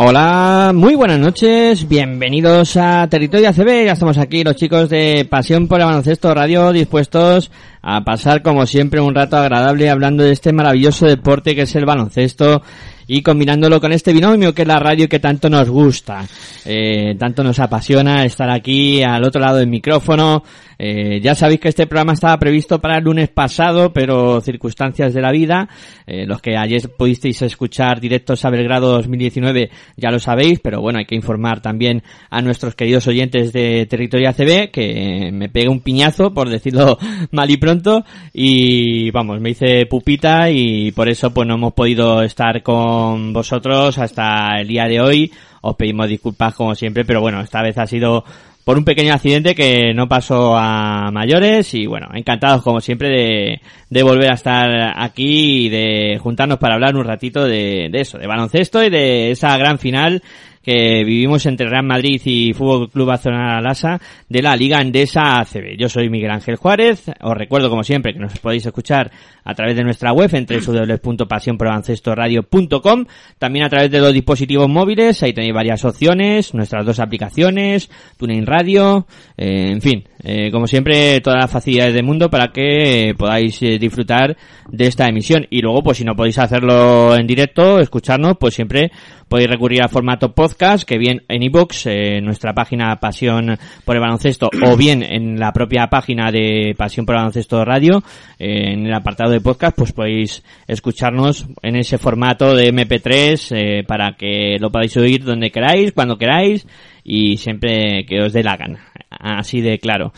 Hola, muy buenas noches, bienvenidos a Territorio ACB, ya estamos aquí los chicos de Pasión por el Baloncesto Radio dispuestos a pasar como siempre un rato agradable hablando de este maravilloso deporte que es el baloncesto y combinándolo con este binomio que es la radio que tanto nos gusta, eh, tanto nos apasiona estar aquí al otro lado del micrófono. Eh, ya sabéis que este programa estaba previsto para el lunes pasado, pero circunstancias de la vida, eh, los que ayer pudisteis escuchar directos a Belgrado 2019 ya lo sabéis, pero bueno, hay que informar también a nuestros queridos oyentes de Territorio ACB que me pegué un piñazo, por decirlo mal y pronto, y vamos, me hice pupita y por eso pues no hemos podido estar con vosotros hasta el día de hoy. Os pedimos disculpas como siempre, pero bueno, esta vez ha sido por un pequeño accidente que no pasó a mayores y bueno, encantados como siempre de, de volver a estar aquí y de juntarnos para hablar un ratito de, de eso, de baloncesto y de esa gran final que vivimos entre Real Madrid y Fútbol Club Barcelona Lasa de la Liga Endesa ACB. Yo soy Miguel Ángel Juárez. Os recuerdo como siempre que nos podéis escuchar a través de nuestra web en www.pasionprobaloncestoradio.com, también a través de los dispositivos móviles, ahí tenéis varias opciones, nuestras dos aplicaciones, TuneIn Radio, eh, en fin, eh, como siempre todas las facilidades del mundo para que podáis eh, disfrutar de esta emisión y luego pues si no podéis hacerlo en directo, escucharnos, pues siempre podéis recurrir al formato podcast, que bien en iBox, en nuestra página Pasión por el Baloncesto, o bien en la propia página de Pasión por el Baloncesto Radio, eh, en el apartado de podcast, pues podéis escucharnos en ese formato de MP3 eh, para que lo podáis oír donde queráis, cuando queráis y siempre que os dé la gana. Así de claro.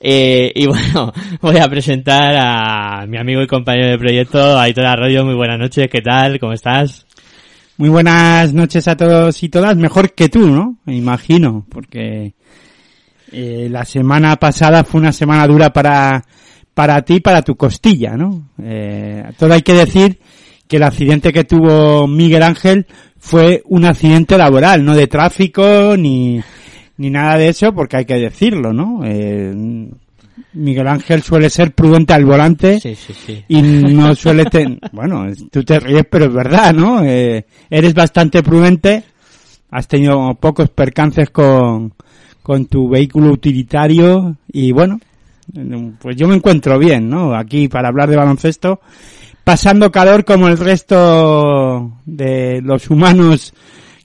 Eh, y bueno, voy a presentar a mi amigo y compañero de proyecto, Aitor Arroyo. Muy buenas noches, ¿qué tal? ¿Cómo estás? Muy buenas noches a todos y todas, mejor que tú, ¿no? Me imagino, porque eh, la semana pasada fue una semana dura para, para ti, para tu costilla, ¿no? Eh, todo hay que decir que el accidente que tuvo Miguel Ángel fue un accidente laboral, no de tráfico ni, ni nada de eso, porque hay que decirlo, ¿no? Eh, Miguel Ángel suele ser prudente al volante Sí, sí, sí. y no suele ten... bueno, tú te ríes, pero es verdad, ¿no? Eh, eres bastante prudente, has tenido pocos percances con, con tu vehículo utilitario y bueno, pues yo me encuentro bien, ¿no? Aquí para hablar de baloncesto, pasando calor como el resto de los humanos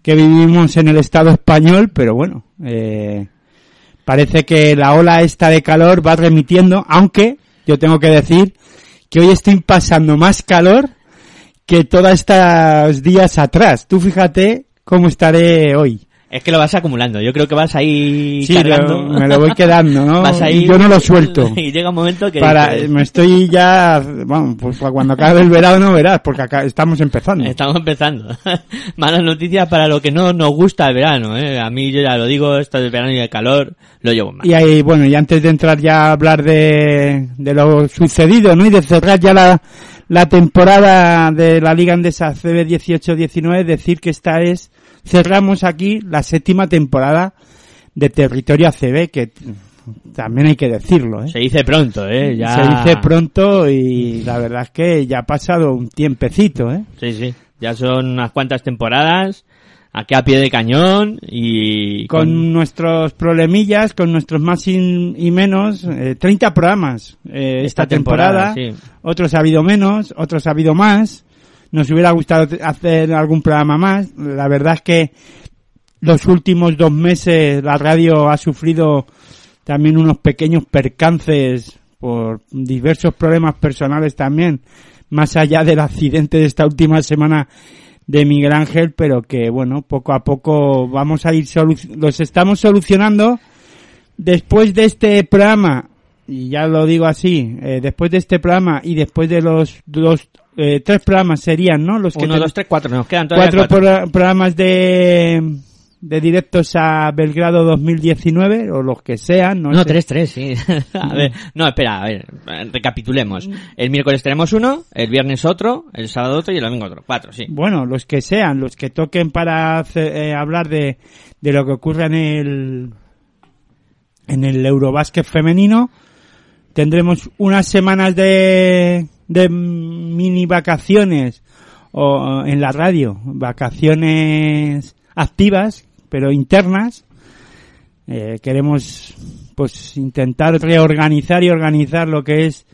que vivimos en el Estado español, pero bueno, eh, parece que la ola esta de calor va remitiendo, aunque yo tengo que decir que hoy estoy pasando más calor que todos estos días atrás. Tú fíjate cómo estaré hoy. Es que lo vas acumulando. Yo creo que vas ahí Sí, cargando. lo- me lo voy quedando, ¿no? Vas ahí. Y yo no lo suelto. Y llega un momento que. Para, dices, me estoy ya, bueno, pues cuando acabe el verano verás, porque acá estamos empezando. Estamos empezando. Malas noticias para lo que no nos gusta el verano, ¿eh? A mí yo ya lo digo, esto del verano y el calor lo llevo mal. Y ahí, bueno, y antes de entrar ya a hablar de, de lo sucedido, ¿no? Y de cerrar ya la, la temporada de la Liga Andesa CB 18-19, decir que esta es cerramos aquí la séptima temporada de Territorio ACB, que también hay que decirlo, ¿eh? Se dice pronto, ¿eh? Ya... Se dice pronto y la verdad es que ya ha pasado un tiempecito, ¿eh? Sí, sí. Ya son unas cuantas temporadas, aquí a pie de cañón y... Con, nuestros problemillas, con nuestros más y, y menos, eh, 30 programas eh, esta, Esta temporada, temporada. sí. Otros ha habido menos, otros ha habido más. Nos hubiera gustado hacer algún programa más. La verdad es que los últimos dos meses la radio ha sufrido también unos pequeños percances por diversos problemas personales también, más allá del accidente de esta última semana de Miguel Ángel, pero que bueno, poco a poco vamos a ir los estamos solucionando después de este programa, y ya lo digo así, eh, después de este programa y después de los dos, eh, tres programas serían, ¿no? Los que Uno, dos, tres, cuatro. Nos quedan todavía cuatro cuatro. pro- programas de, de directos a Belgrado 2019, o los que sean, no, No, sé. tres, tres, sí. a ver, no, espera, a ver, recapitulemos. El miércoles tenemos uno, el viernes otro, el sábado otro y el domingo otro. Cuatro, sí. Bueno, los que sean, los que toquen para hacer- eh, hablar de, de lo que ocurre en el en el Eurobásquet femenino. Tendremos unas semanas de, de mini vacaciones o en la radio, vacaciones activas, pero internas. Eh, queremos pues intentar reorganizar y organizar lo que es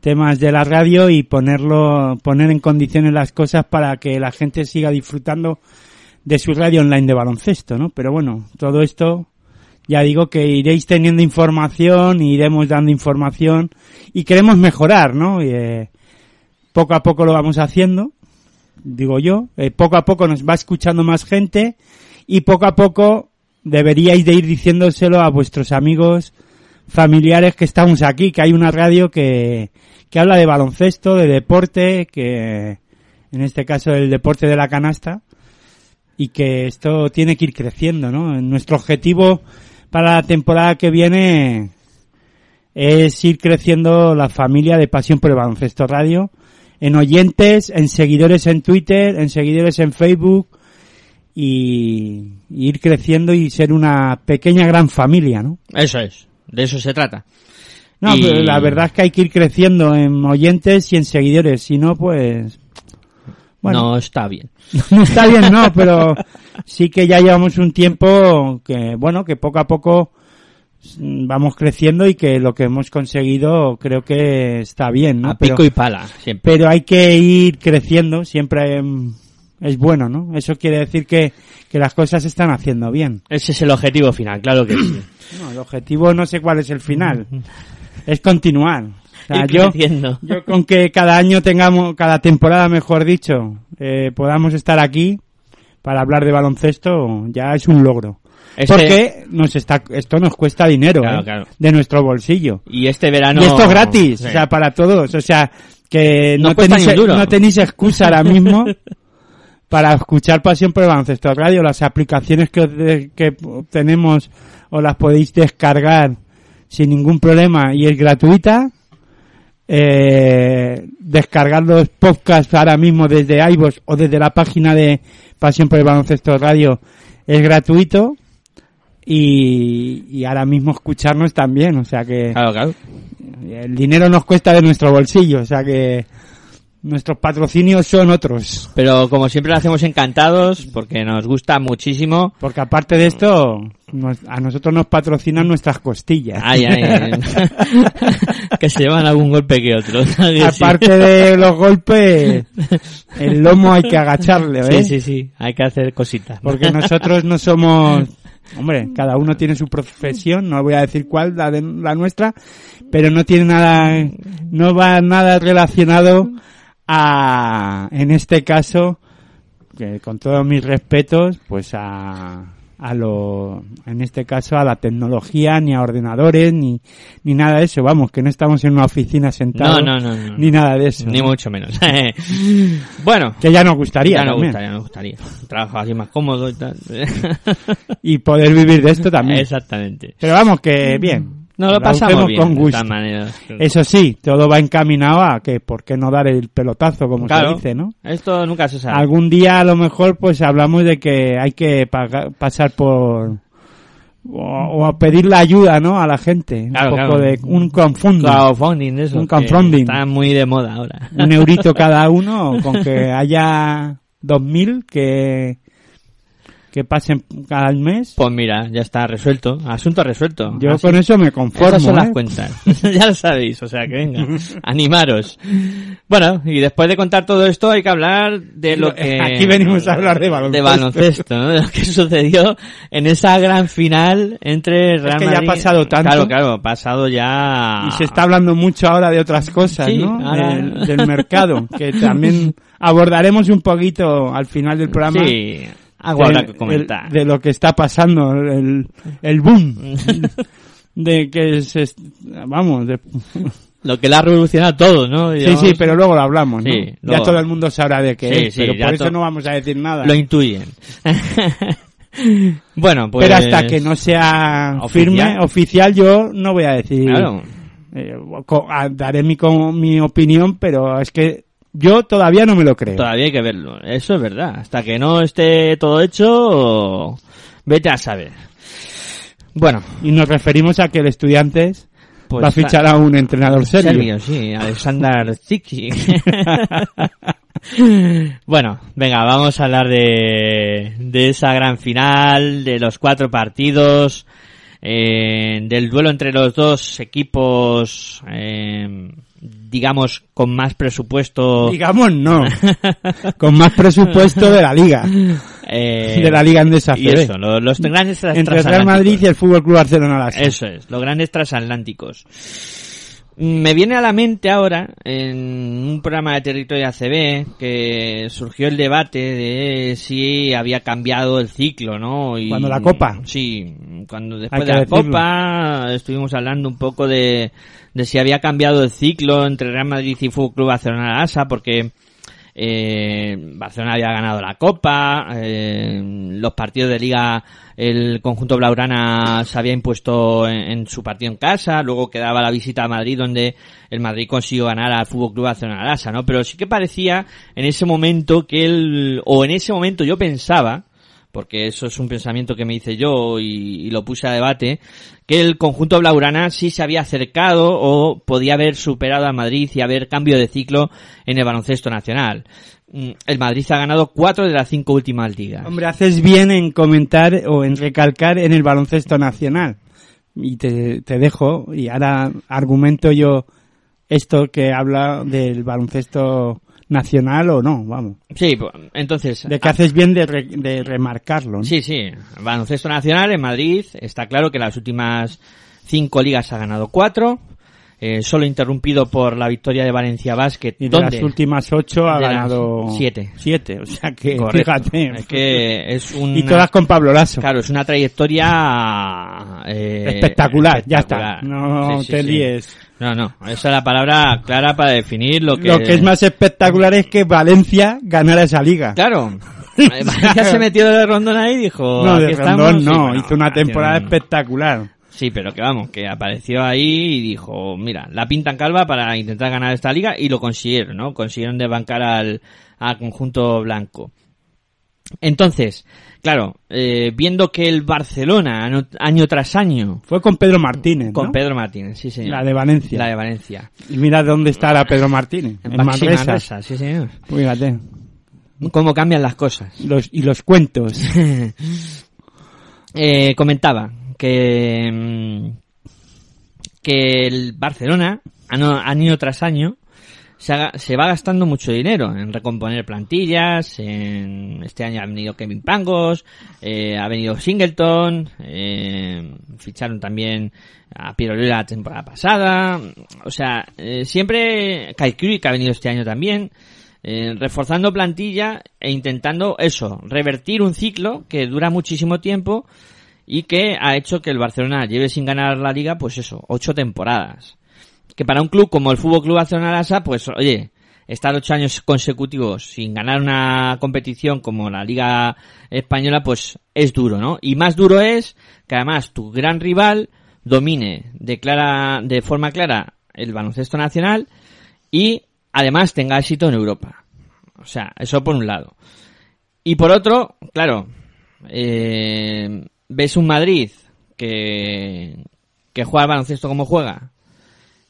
temas de la radio y ponerlo, poner en condiciones las cosas para que la gente siga disfrutando de su radio online de baloncesto, ¿no? Pero bueno, todo esto, ya digo que iréis teniendo información, iremos dando información y queremos mejorar, ¿no? Y, eh, poco a poco lo vamos haciendo, digo yo, eh, poco a poco nos va escuchando más gente y poco a poco deberíais de ir diciéndoselo a vuestros amigos, familiares que estamos aquí, que hay una radio que, que habla de baloncesto, de deporte, que en este caso el deporte de la canasta, y que esto tiene que ir creciendo, ¿no? Nuestro objetivo para la temporada que viene es ir creciendo la familia de Pasión por el Baloncesto Radio, en oyentes, en seguidores en Twitter, en seguidores en Facebook, y, y ir creciendo y ser una pequeña gran familia, ¿no? Eso es. De eso se trata. No, Y- pero la verdad es que hay que ir creciendo en oyentes y en seguidores, si no, pues... Bueno, No está bien. no está bien, no, pero sí que ya llevamos un tiempo que, bueno, que poco a poco mm, vamos creciendo y que lo que hemos conseguido creo que está bien, ¿no? A Pero, pico y pala, siempre. pero hay que ir creciendo, siempre es bueno, ¿no? Eso quiere decir que, que las cosas se están haciendo bien. Ese es el objetivo final, claro que sí. No, el objetivo no sé cuál es el final, es continuar. O sea, Ir yo, yo con que cada año tengamos, cada temporada mejor dicho, eh, podamos estar aquí para hablar de baloncesto, ya es un logro. Este- Porque nos está, esto nos cuesta dinero, Claro, ¿eh? claro. de nuestro bolsillo. Y este verano... Y esto es gratis, Sí. o sea, para todos, o sea, que No tenéis, no tenéis excusa ahora mismo para escuchar Pasión por el Baloncesto Radio, las aplicaciones que, que tenemos os las podéis descargar sin ningún problema y es gratuita. Eh, descargar los podcasts ahora mismo desde iVoox o desde la página de Pasión por el Baloncesto Radio es gratuito y, y ahora mismo escucharnos también, o sea que Claro, claro. el dinero nos cuesta de nuestro bolsillo, o sea que nuestros patrocinios son otros. Pero como siempre lo hacemos encantados, porque nos gusta muchísimo. Porque aparte de esto, nos- a nosotros nos patrocinan nuestras costillas. Ay, ay, que se llevan algún golpe que otro. aparte de los golpes, el lomo hay que agacharle, ¿eh? Sí, sí, sí. Hay que hacer cositas. Porque nosotros no somos... Hombre, cada uno tiene su profesión, no voy a decir cuál, la, de, la nuestra, pero no tiene nada, no va nada relacionado a, en este caso, que con todos mis respetos, pues a, a lo, en este caso a la tecnología, ni a ordenadores, ni, ni nada de eso, vamos, que no estamos en una oficina sentados, No, no, no, ni nada de eso. Ni mucho menos. bueno. Que ya nos gustaría Ya nos gustaría, nos gustaría. Trabajo así más cómodo y tal. Y poder vivir de esto también. Exactamente. Pero vamos, que bien. No lo, Lo pasamos bien, con gusto. Eso sí, todo va encaminado a que por qué no dar el pelotazo, como Claro, se dice, ¿no? Esto nunca se sabe. Algún día a lo mejor pues hablamos de que hay que pagar- pasar por o, a pedir la ayuda, ¿no? A la gente, Claro, un poco claro. de un crowdfunding, Crowdfunding, eso. Un crowdfunding. Está muy de moda ahora. un eurito cada uno, con que haya dos mil que que pasen cada mes. Pues mira, ya está resuelto. Asunto resuelto. Yo Así- con eso me conformo. Esas son las ¿eh? cuentas. ya lo sabéis, o sea que venga, animaros. Bueno, y después de contar todo esto hay que hablar de lo que... Aquí venimos a hablar de baloncesto. De baloncesto, ¿no? De lo que sucedió en esa gran final entre Real que ya ha Madrid- pasado tanto. Claro, claro, ha pasado ya... Y se está hablando mucho ahora de otras cosas, Sí, ¿no? ahora- Del, del mercado, que también abordaremos un poquito al final del programa. Sí, algo habrá de, que comentar. el- de lo que está pasando, el, el boom de que se, vamos, de- Lo que le ha revolucionado todo, ¿no? sí, Digamos, sí, pero luego lo hablamos, ¿no? Sí, ya todo el mundo sabrá de qué Sí, es, sí, pero por eso no vamos a decir nada. Lo intuyen. bueno, pues... Pero hasta que no sea Oficial. firme, oficial, yo no voy a decir. Claro. eh, daré mi, mi opinión, pero es que yo todavía no me lo creo. Todavía hay que verlo. Eso es verdad. Hasta que no esté todo hecho, vete a saber. Bueno, Y nos referimos a que el Estudiantes pues... va a fichar a un entrenador serio. Serbio, sí, Alexander Ziki. bueno, venga, vamos a hablar de, de esa gran final, de los cuatro partidos, eh, del duelo entre los dos equipos, eh, digamos, con más presupuesto. Digamos no. Con más presupuesto de la liga. eh, De la liga andesa y eso, lo- los, grandes Entre Real. Madrid y el Fútbol Club Barcelona. Eso es, los grandes transatlánticos. Me viene a la mente ahora, en un programa de Territorio ACB, que surgió el debate de si había cambiado el ciclo, ¿no? Y, Cuando la Copa. Sí, cuando después de la decirlo. Copa estuvimos hablando un poco de, de si había cambiado el ciclo entre Real Madrid y Fútbol Club Barcelona Asa, porque eh, Barcelona había ganado la Copa, eh, los partidos de Liga, el conjunto Blaugrana se había impuesto en, en su partido en casa, luego quedaba la visita a Madrid donde el Madrid consiguió ganar al Fútbol Club Barcelona Lasa, ¿no? Pero sí que parecía en ese momento que él, o en ese momento yo pensaba, porque eso es un pensamiento que me hice yo y, lo puse a debate, que el conjunto blaugrana sí se había acercado o podía haber superado a Madrid y haber cambio de ciclo en el baloncesto nacional. Mm, El Madrid ha ganado cuatro de las cinco últimas ligas. Hombre, haces bien en comentar o en recalcar en el baloncesto nacional. Y te dejo, y ahora argumento yo esto que habla del baloncesto nacional o no, vamos. Sí, pues, entonces... De que haces bien de, re- de remarcarlo. ¿no? Sí, sí. Baloncesto nacional en Madrid. Está claro que las últimas cinco ligas ha ganado cuatro. Eh, solo interrumpido por la victoria de Valencia Basket. Y de donde las últimas ocho ha De ganado siete. Siete, o sea que Correcto. fíjate. Es que es una... Y todas con Pablo Lasso. Claro, es una trayectoria... eh, espectacular, ya está. espectacular. No Sí, sí, te sí. líes. No, no, esa es la palabra clara para definir lo que... Lo que es más espectacular es que Valencia ganara esa liga. Claro. Valencia se metió de rondón ahí y dijo... no, de "Aquí estamos". Rondón Sí, no, bueno, hizo una temporada un- espectacular. Sí, pero que vamos, que apareció ahí y dijo, mira, la pintan calva para intentar ganar esta liga y lo consiguieron, ¿no? Consiguieron desbancar al, al conjunto blanco. Entonces, claro, eh, viendo que el Barcelona año, año tras año, Fue con Pedro Martínez, con ¿no? Pedro Martínez, sí señor. La de Valencia. La de Valencia. Y mira dónde está ahora Pedro Martínez. En, Manresa. Manresa, sí señor. Fíjate. Cómo cambian las cosas. Los, y los cuentos. Eh, comentaba que mm, que el Barcelona año, tras año se, va gastando mucho dinero en recomponer plantillas en este año ha venido Kevin Pangos eh, ha venido Singleton eh, ficharon también a Pirolera la temporada pasada o sea eh, siempre Kai ha venido este año también eh, reforzando plantilla e intentando eso, revertir un ciclo que dura muchísimo tiempo y que ha hecho que el Barcelona lleve sin ganar la liga, pues eso, ocho temporadas. Que para un club como el Fútbol Club Barcelona Lasa, pues oye, estar ocho años consecutivos sin ganar una competición como la Liga Española, pues es duro, ¿no? Y más duro es que además tu gran rival, domine de, clara, de forma clara el baloncesto nacional y además tenga éxito en Europa. O sea, eso por un lado. Y por otro, claro, eh, ves un Madrid que, que juega al baloncesto como juega,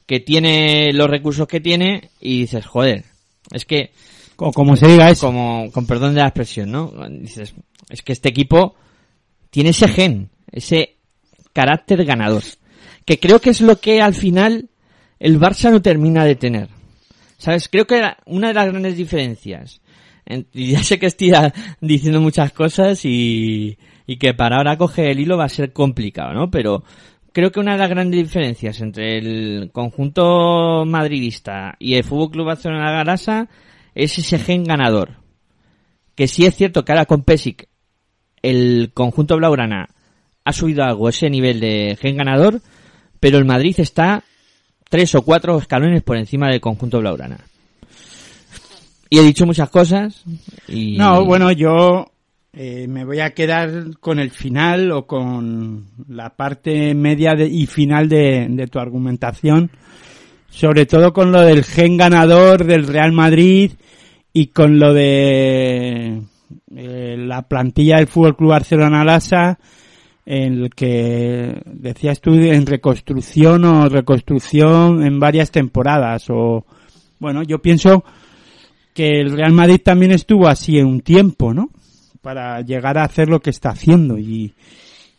que tiene los recursos que tiene y dices, joder, es que... O como se diga eso. Como, con perdón de la expresión, ¿no? Dices, es que este equipo tiene ese gen, ese carácter ganador, que creo que es lo que al final el Barça no termina de tener. ¿Sabes? Creo que una de las grandes diferencias, ya sé que estoy diciendo muchas cosas y, y que para ahora coger el hilo va a ser complicado, ¿no? Pero creo que una de las grandes diferencias entre el conjunto madridista y el Fútbol Club Barcelona Garasa es ese gen ganador. Que sí es cierto que ahora con Pesic el conjunto blaugrana ha subido algo ese nivel de gen ganador, pero el Madrid está tres o cuatro escalones por encima del conjunto blaugrana. Y he dicho muchas cosas y... No, bueno, yo eh, me voy a quedar con el final o con la parte media y final de, tu argumentación, sobre todo con lo del gen ganador del Real Madrid y con lo de eh, la plantilla del Fútbol Club Barcelona Lasa en el que decías tú en reconstrucción o reconstrucción en varias temporadas o bueno yo pienso que el Real Madrid también estuvo así en un tiempo no para llegar a hacer lo que está haciendo. Y,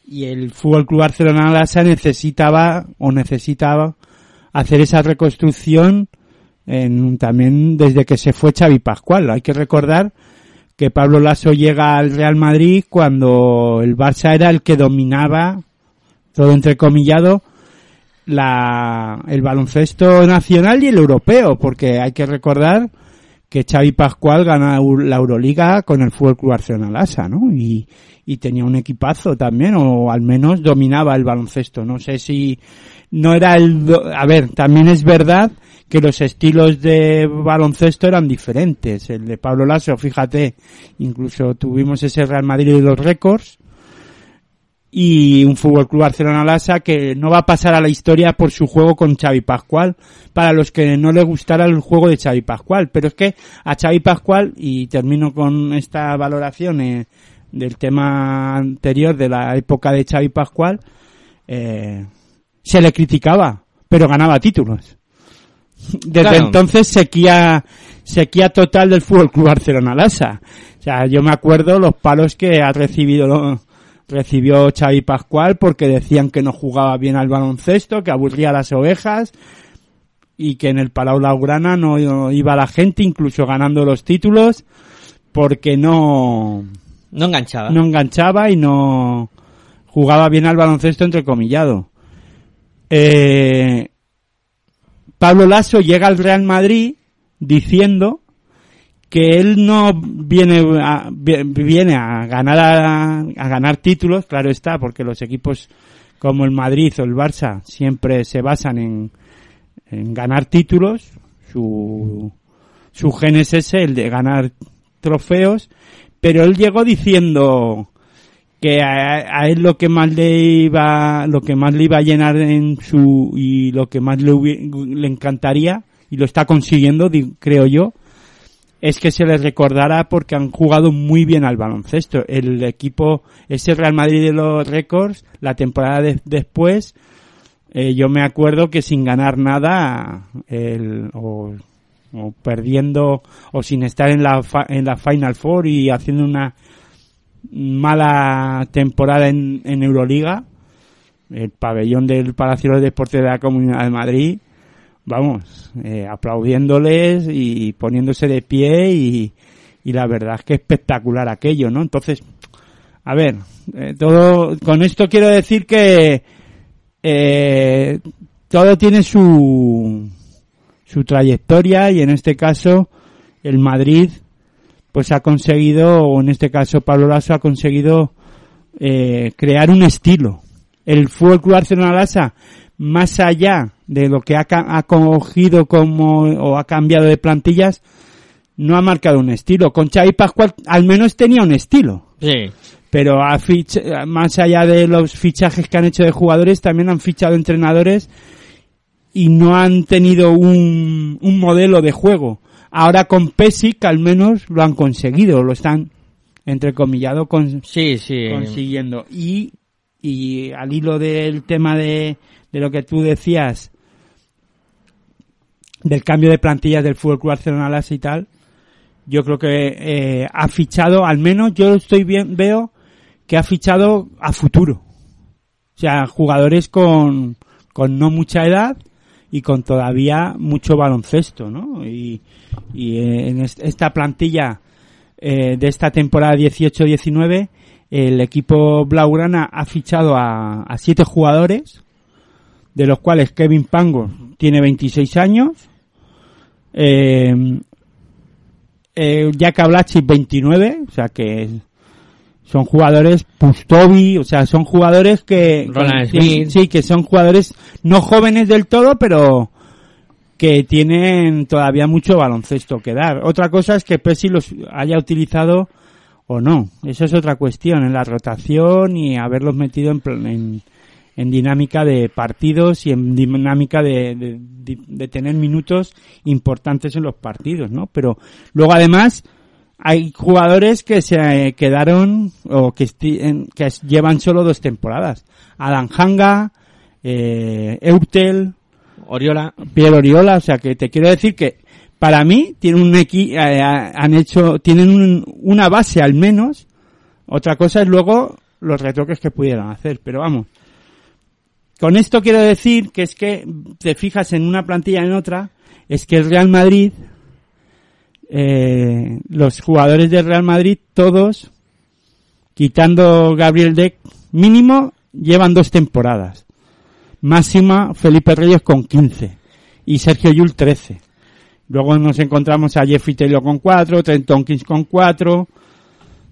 y el Fútbol Club Barcelona Lasa necesitaba o necesitaba hacer esa reconstrucción en, también desde que se fue Xavi Pascual. Hay que recordar que Pablo Lasso llega al Real Madrid cuando el Barça era el que dominaba, todo entrecomillado, la, el baloncesto nacional y el europeo, porque hay que recordar que Xavi Pascual gana la Euroliga con el Fútbol Club Barcelona Lassa, ¿no? Y, y tenía un equipazo también, o al menos dominaba el baloncesto. No sé si no era el, a ver, también es verdad que los estilos de baloncesto eran diferentes. El de Pablo Lasso, fíjate, incluso tuvimos ese Real Madrid de los récords y un Fútbol Club Barcelona Lassa que no va a pasar a la historia por su juego con Xavi Pascual para los que no le gustara el juego de Xavi Pascual, pero es que a Xavi Pascual y termino con esta valoración eh, del tema anterior de la época de Xavi Pascual eh, se le criticaba, pero ganaba títulos. Desde entonces sequía, sequía total del Fútbol Club Barcelona Lasa. O sea, yo me acuerdo los palos que ha recibido, recibió Xavi Pascual porque decían que no jugaba bien al baloncesto, que aburría a las ovejas y que en el Palau Laurana no iba la gente, incluso ganando los títulos, porque no, no enganchaba. No enganchaba y no jugaba bien al baloncesto entrecomillado. Eh, Pablo Lasso llega al Real Madrid diciendo que él no viene a, viene a ganar a, ganar títulos, claro está, porque los equipos como el Madrid o el Barça siempre se basan en, ganar títulos, su, su gen es ese, el de ganar trofeos, pero él llegó diciendo que a, él lo que más le iba lo que más le iba a llenar en su y lo que más le, le encantaría y lo está consiguiendo creo yo es que se les recordara porque han jugado muy bien al baloncesto. El equipo ese Real Madrid de los récords la temporada después eh, yo me acuerdo que sin ganar nada el, o, o perdiendo o sin estar en la en la Final Four y haciendo una mala temporada en, en Euroliga, el pabellón del Palacio de Deportes de la Comunidad de Madrid, vamos, eh, aplaudiéndoles y poniéndose de pie y, y la verdad es que espectacular aquello, ¿no? Entonces, a ver, eh, todo, con esto quiero decir que eh, todo tiene su, su trayectoria y en este caso el Madrid pues ha conseguido, o en este caso Pablo Lasso ha conseguido crear un estilo. El Fútbol Club Barcelona más allá de lo que ha, ha cogido como, o ha cambiado de plantillas, no ha marcado un estilo. Con Xavi Pascual al menos tenía un estilo. Sí. pero más allá de los fichajes que han hecho de jugadores, también han fichado entrenadores y no han tenido un, un modelo de juego. Ahora con Pesic al menos lo han conseguido, lo están entrecomillado con, Sí, sí. consiguiendo. Y, y al hilo del tema de, de lo que tú decías, del cambio de plantillas del Fútbol Club Barcelona y tal, yo creo que eh, ha fichado, al menos yo estoy bien, veo que ha fichado a futuro. O sea, jugadores con, con no mucha edad y con todavía mucho baloncesto, ¿no? Y, eh, en est- esta plantilla eh, de esta temporada 18-19, el equipo Blaugrana ha fichado a, a siete jugadores, de los cuales Kevin Pango tiene 26 años, eh, eh, Jack Ablachi 29, o sea que son jugadores Pustovi, o sea, son jugadores que Smith. sí, que son jugadores no jóvenes del todo, pero que tienen todavía mucho baloncesto que dar. Otra cosa es que Pesi los haya utilizado o no. Eso es otra cuestión en la rotación y haberlos metido en, en, en dinámica de partidos y en dinámica de, de- de- de tener minutos importantes en los partidos, ¿no? Pero luego además hay jugadores que se eh, quedaron o que, llevan solo dos temporadas. Alan Hanga, eh, Eutel, Oriola. Pierre Oriola, o sea que te quiero decir que para mí tienen un equi eh, han hecho tienen un- una base al menos. Otra cosa es luego los retoques que pudieran hacer, pero vamos. Con esto quiero decir que es que te fijas en una plantilla en otra, es que el Real Madrid eh, los jugadores del Real Madrid todos quitando Gabriel Deck mínimo llevan dos temporadas. Máxima Felipe Reyes con 15 y Sergio Yul 13. Luego nos encontramos a Jeffrey Taylor con 4, Trent Tompkins con 4,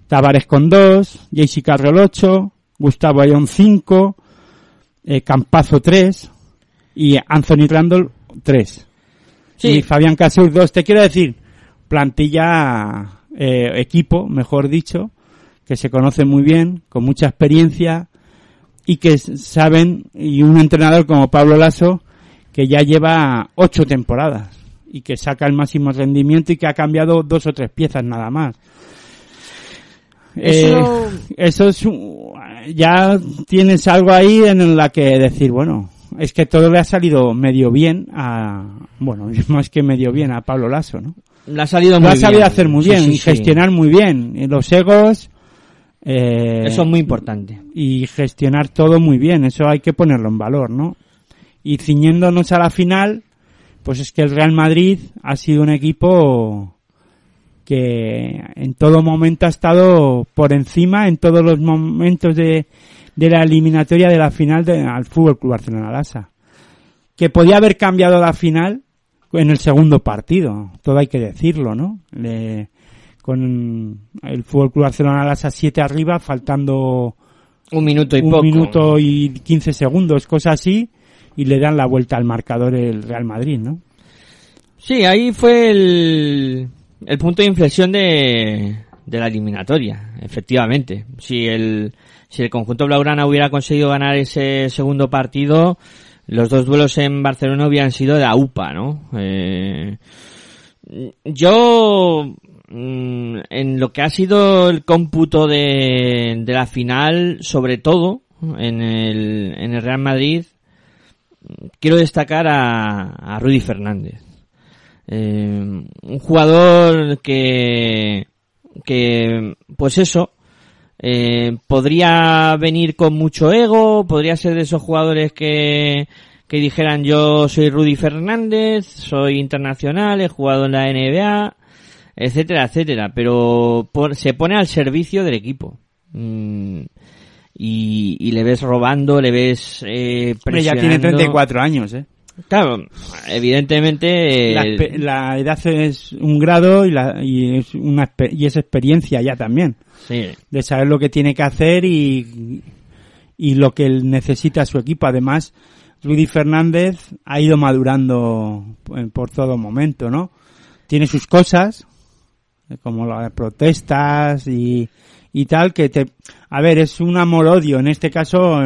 Tavares con 2, JC Carroll 8, Gustavo Ayón 5, eh, Campazo 3 y Anthony Randall 3. Sí. Y Fabián Casur 2. Te quiero decir, plantilla, eh, equipo, mejor dicho, que se conoce muy bien, con mucha experiencia y que saben, y un entrenador como Pablo Lasso, que ya lleva ocho temporadas y que saca el máximo rendimiento y que ha cambiado dos o tres piezas nada más. Eso- Eh, eso es, un- ya tienes algo ahí en la que decir, bueno, es que todo le ha salido medio bien a, bueno, más que medio bien a Pablo Lasso, ¿no? Le ha salido Lo muy ha bien. sabido hacer muy Sí, bien sí, y sí. gestionar muy bien y los egos, eh, Eso es muy importante. y gestionar todo muy bien, eso hay que ponerlo en valor, ¿no? Y ciñéndonos a la final, pues es que el Real Madrid ha sido un equipo que en todo momento ha estado por encima, en todos los momentos de, de la eliminatoria de la final de, al Fútbol Club Barcelona Lasa. Que podía haber cambiado la final en el segundo partido, todo hay que decirlo, ¿no? Le- con el Fútbol Club Barcelona Lasa 7 arriba, faltando Un minuto y un poco. minuto y 15 segundos, cosa así, y le dan la vuelta al marcador el Real Madrid, ¿no? Sí, ahí fue el, el punto de inflexión de, la eliminatoria, efectivamente. Si el, si el conjunto Blaugrana hubiera conseguido ganar ese segundo partido, los dos duelos en Barcelona hubieran sido de AUPA, ¿no? Eh, yo, mm, en lo que ha sido el cómputo de, la final, sobre todo en el, en el Real Madrid, quiero destacar a Rudy Fernández. Eh, un jugador que, que, pues eso, eh, podría venir con mucho ego, podría ser de esos jugadores que, que dijeran yo soy Rudy Fernández, soy internacional, he jugado en la NBA, etcétera, etcétera, pero por- se pone al servicio del equipo. Mm, y, y le ves robando, le ves eh, Hombre, ya tiene presionando. 34 años, ¿eh? Claro, evidentemente. La, eh, edad es un grado y, la, y, es una, y es experiencia ya también, sí, de saber lo que tiene que hacer y, y lo que necesita su equipo. Además, Rudy Fernández ha ido madurando por, todo momento, ¿no? Tiene sus cosas, como las protestas y, y tal, que te, a ver, es un amor-odio. En este caso,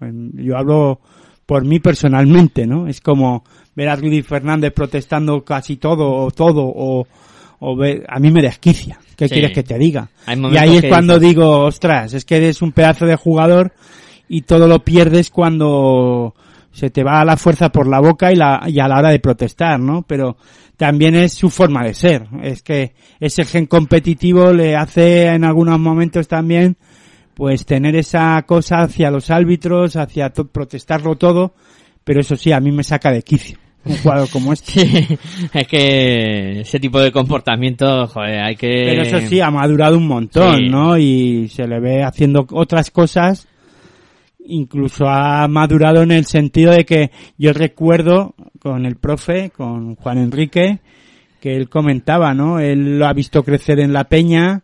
yo hablo por mí personalmente, ¿no? Es como ver a Rudy Fernández protestando casi todo o todo o, o ver, a mí me desquicia. ¿Qué Sí. quieres que te diga? Y ahí es cuando dices- digo, ostras, es que eres un pedazo de jugador y todo lo pierdes cuando se te va la fuerza por la boca y, la, y a la hora de protestar, ¿no? Pero también es su forma de ser. Es que ese gen competitivo le hace en algunos momentos también pues tener esa cosa hacia los árbitros, hacia to- protestarlo todo, pero eso sí, a mí me saca de quicio. Un jugador como este. Sí, es que ese tipo de comportamiento, joder, hay que... Pero eso sí, ha madurado un montón, Sí. ¿no? Y se le ve haciendo otras cosas. Incluso ha madurado en el sentido de que yo recuerdo con el profe, con Juan Enrique, que él comentaba, ¿no? Él lo ha visto crecer en la peña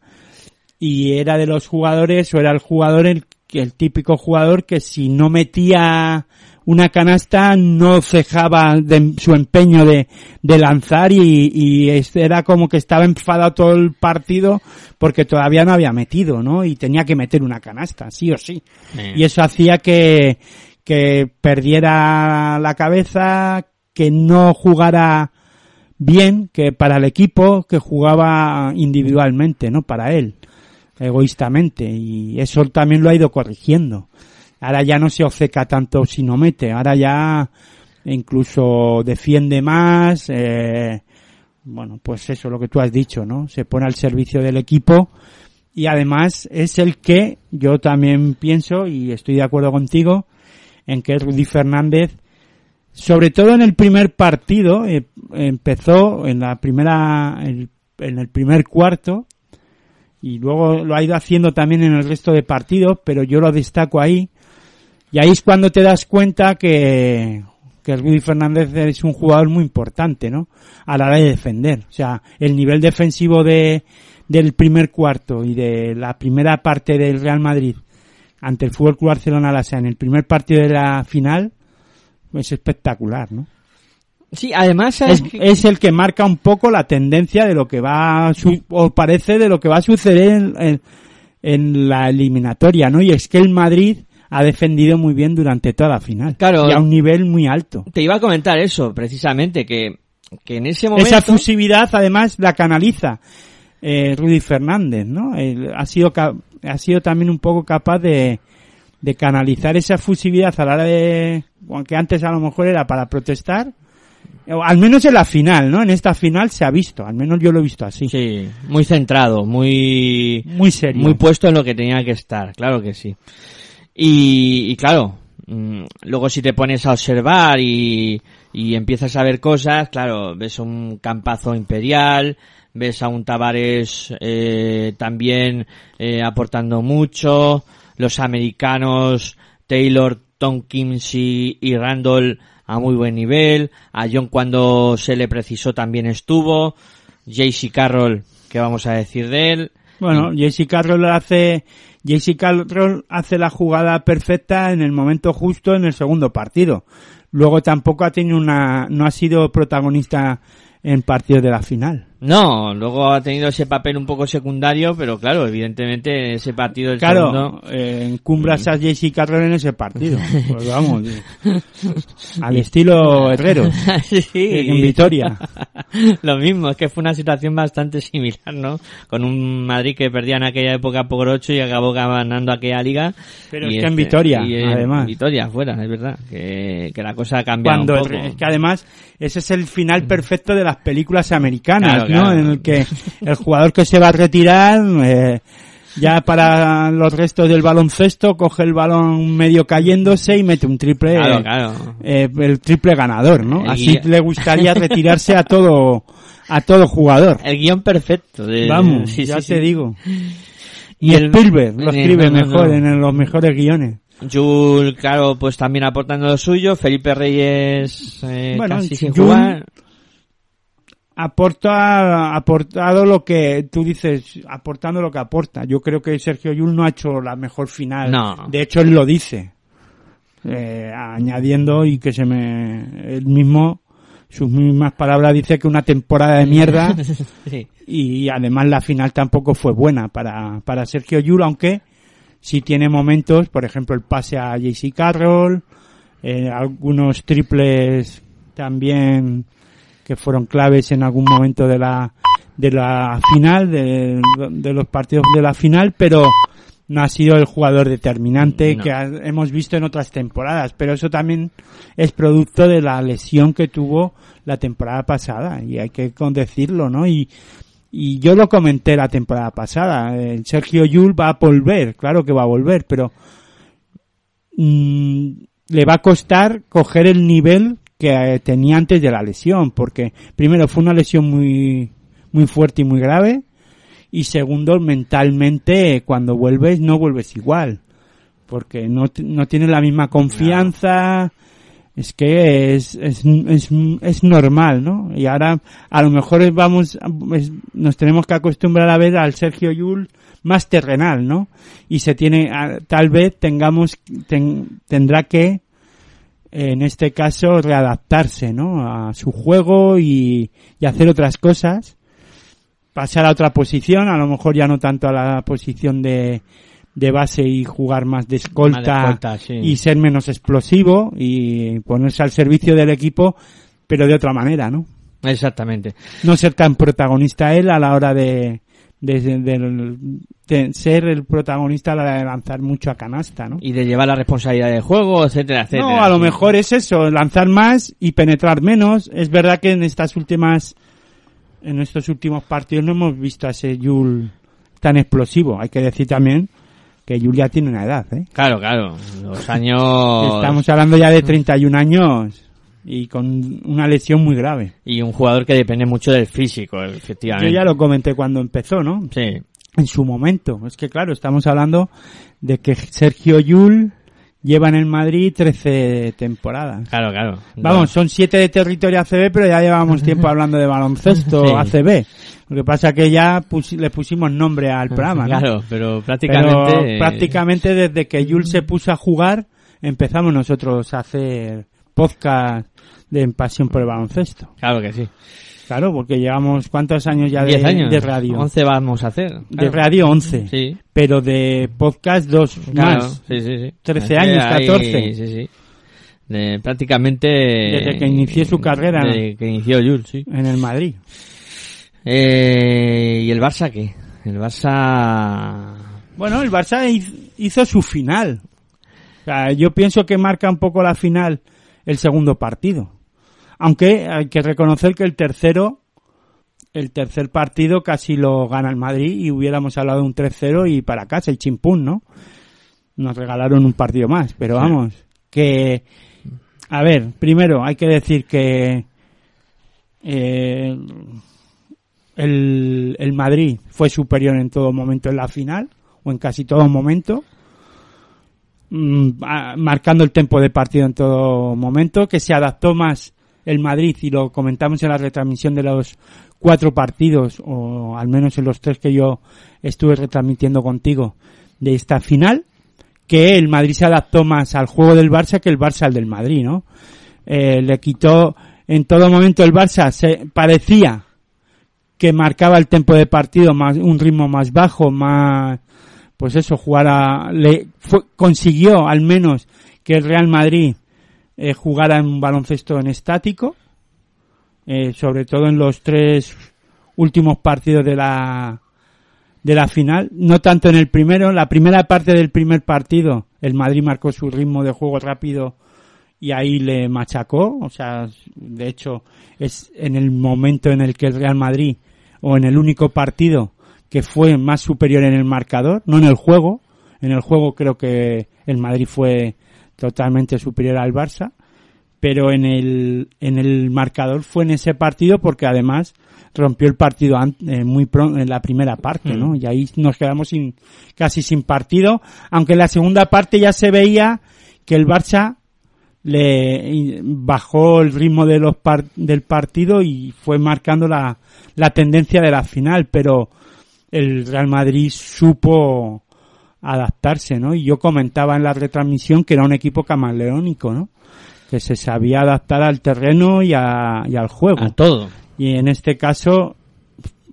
y era de los jugadores o era el jugador el, el típico jugador que si no metía una canasta no cejaba de su empeño de, de lanzar y, y era como que estaba enfadado todo el partido porque todavía no había metido, ¿no? Y tenía que meter una canasta, sí o sí. Eh, Y eso hacía que, que perdiera la cabeza, que no jugara bien, que para el equipo, que jugaba individualmente, ¿no? Para él, egoístamente. Y eso también lo ha ido corrigiendo. Ahora ya no se obceca tanto si no mete, ahora ya incluso defiende más, eh, bueno, pues eso lo que tú has dicho, ¿no? Se pone al servicio del equipo y además es el que yo también pienso y estoy de acuerdo contigo en que Rudy Fernández sobre todo en el primer partido eh, empezó en la primera en el primer cuarto y luego lo ha ido haciendo también en el resto de partidos pero yo lo destaco ahí y ahí es cuando te das cuenta que que Rudy Fernández es un jugador muy importante, ¿no? A la hora de defender. O sea, el nivel defensivo de, del primer cuarto y de la primera parte del Real Madrid ante el Fútbol Club Barcelona Lasa en el primer partido de la final es espectacular, ¿no? Sí, además, ¿sabes Es, el que marca un poco la tendencia de lo que va su- o parece de lo que va a suceder en, en- en la eliminatoria, ¿no? Y es que el Madrid ha defendido muy bien durante toda la final. Claro. Y a un nivel muy alto. te iba a comentar eso, precisamente, que, que en ese momento... Esa fusividad además la canaliza eh, Rudy Fernández, ¿no? Él ha sido ha sido también un poco capaz de, de canalizar esa fusividad a la hora de aunque antes a lo mejor era para protestar al menos en la final, ¿no? En esta final se ha visto, al menos yo lo he visto así. Sí, muy centrado, muy... Muy serio. Muy puesto en lo que tenía que estar, claro que sí. Y, y claro, mm, luego si te pones a observar y, y empiezas a ver cosas, claro, ves un campazo imperial, ves a un Tavares eh, también eh, aportando mucho, los americanos Taylor, Tompkins y, y Randall a muy buen nivel, a John cuando se le precisó también estuvo, JC Carroll, ¿qué vamos a decir de él? Bueno, JC Carroll hace JC Carroll hace la jugada perfecta en el momento justo en el segundo partido. Luego tampoco ha tenido una no ha sido protagonista en partidos de la final. No, luego ha tenido ese papel un poco secundario, pero claro, evidentemente ese partido del Claro, segundo... eh, encumbras a JC Carroll en ese partido. Pues vamos, eh, al estilo Herrero, sí, en Vitoria. Lo mismo, es que fue una situación bastante similar, ¿no? Con un Madrid que perdía en aquella época por 8 y acabó ganando aquella liga. Pero es que en Vitoria, y en además. Vitoria, fuera, es verdad. Que, que la cosa ha cambiado Cuando un poco. es que además ese es el final perfecto de las películas americanas, Claro, ¿no? En el que el jugador que se va a retirar eh, ya para los restos del baloncesto coge el balón medio cayéndose y mete un triple, Claro, eh, claro. eh, el triple ganador, ¿no? El Así guía- le gustaría retirarse a todo a todo jugador. El guion perfecto. De, Vamos, sí, ya sí, te sí. digo. Y el- Spielberg lo eh, escribe no, no, mejor no. en los mejores guiones. Jul, claro, pues también aportando lo suyo. Felipe Reyes, eh, Bueno, casi sin Jul- jugar. Aporta aportado lo que tú dices aportando lo que aporta yo creo que Sergio Yul no ha hecho la mejor final No. de hecho él lo dice eh, añadiendo y que se me él mismo sus mismas palabras dice que una temporada de mierda Sí. y además la final tampoco fue buena para, para Sergio Yul, aunque sí tiene momentos, por ejemplo el pase a JC Carroll, eh, algunos triples también que fueron claves en algún momento de la de la final de, de los partidos de la final pero no ha sido el jugador determinante No. que ha- hemos visto en otras temporadas pero eso también es producto de la lesión que tuvo la temporada pasada y hay que con decirlo no y y yo lo comenté la temporada pasada eh, Sergio Yul va a volver claro que va a volver pero mm, le va a costar coger el nivel que eh, tenía antes de la lesión, porque primero fue una lesión muy, muy fuerte y muy grave, y segundo, mentalmente, eh, cuando vuelves, no vuelves igual, porque no, no tienes la misma confianza, es que es, es, es, es normal, ¿no? Y ahora, a lo mejor vamos, nos tenemos que acostumbrar a ver al Sergio Yul más terrenal, ¿no? Y se tiene, a- tal vez tengamos, ten- tendrá que, en este caso, readaptarse, ¿no? A su juego y, y hacer otras cosas. Pasar a otra posición, a lo mejor ya no tanto a la posición de, de base y jugar más de escolta, Más de escolta, sí. y ser menos explosivo y ponerse al servicio del equipo, pero de otra manera, ¿no? Exactamente. No ser tan protagonista él a la hora de, de, de- de ser el protagonista a la hora de lanzar mucho a canasta, ¿no? Y de llevar la responsabilidad del juego, etcétera, etcétera. No, a lo mejor es eso, lanzar más y penetrar menos. Es verdad que en estas últimas, en estos últimos partidos no hemos visto a ese Yul tan explosivo. Hay que decir también que Yul ya tiene una edad, ¿eh? Claro, claro. Los años... Estamos hablando ya de 31 años y con una lesión muy grave. Y un jugador que depende mucho del físico, Yo efectivamente. ya lo comenté cuando empezó, ¿no? Sí. En su momento. Es que claro, estamos hablando de que Sergio Yul lleva en el Madrid 13 temporadas. Claro, claro. Vamos, son siete de territorio ACB, pero ya llevamos tiempo hablando de baloncesto Sí. ACB. Lo que pasa que ya le pusimos nombre al programa, ¿no? Claro, pero Pero prácticamente... prácticamente desde que Yul se puso a jugar, empezamos nosotros a hacer podcast de Pasión por el Baloncesto. Claro que sí. Claro, porque llevamos cuántos años ya de, años. de radio. 11 vamos a hacer. De Claro. radio 11. Sí. Pero de podcast dos Claro, más. sí, sí, sí. 13 Es que años, hay- 14. Sí, sí. De, prácticamente... Desde que inició su carrera. Desde que inició Jules, sí. En el Madrid. Eh, ¿Y el Barça qué? El Barça... Bueno, el Barça hiz- hizo su final. O sea, yo pienso que marca un poco la final el segundo partido. Aunque hay que reconocer que el tercero, el tercer partido casi lo gana el Madrid y hubiéramos hablado de un 3-0 y para casa y chimpún, ¿no? Nos regalaron un partido más, pero vamos, que, a ver, primero hay que decir que eh, el, el Madrid fue superior en todo momento en la final, o en casi todo momento, mm, a- marcando el tempo de partido en todo momento, que se adaptó más el Madrid, y lo comentamos en la retransmisión de los cuatro partidos, o al menos en los tres que yo estuve retransmitiendo contigo, de esta final, que el Madrid se adaptó más al juego del Barça que el Barça al del Madrid, ¿no? Eh, le quitó en todo momento el Barça se parecía que marcaba el tempo de partido más un ritmo más bajo, más pues eso jugara le fue- consiguió al menos que el Real Madrid eh, jugara en un baloncesto en estático, eh, sobre todo en los tres últimos partidos de la de la final, no tanto en el primero, la primera parte del primer partido, el Madrid marcó su ritmo de juego rápido y ahí le machacó, o sea, de hecho es en el momento en el que el Real Madrid o en el único partido que fue más superior en el marcador, no en el juego, en el juego creo que el Madrid fue totalmente superior al Barça, pero en el en el marcador fue en ese partido porque además rompió el partido eh, muy pronto en la primera parte, ¿no? Y ahí nos quedamos sin casi sin partido, aunque en la segunda parte ya se veía que el Barça le bajó el ritmo de los par- del partido y fue marcando la, la tendencia de la final, pero el Real Madrid supo adaptarse, ¿no? Y yo comentaba en la retransmisión que era un equipo camaleónico, ¿no? que se sabía adaptar al terreno y, a- y al juego. A todo. Y en este caso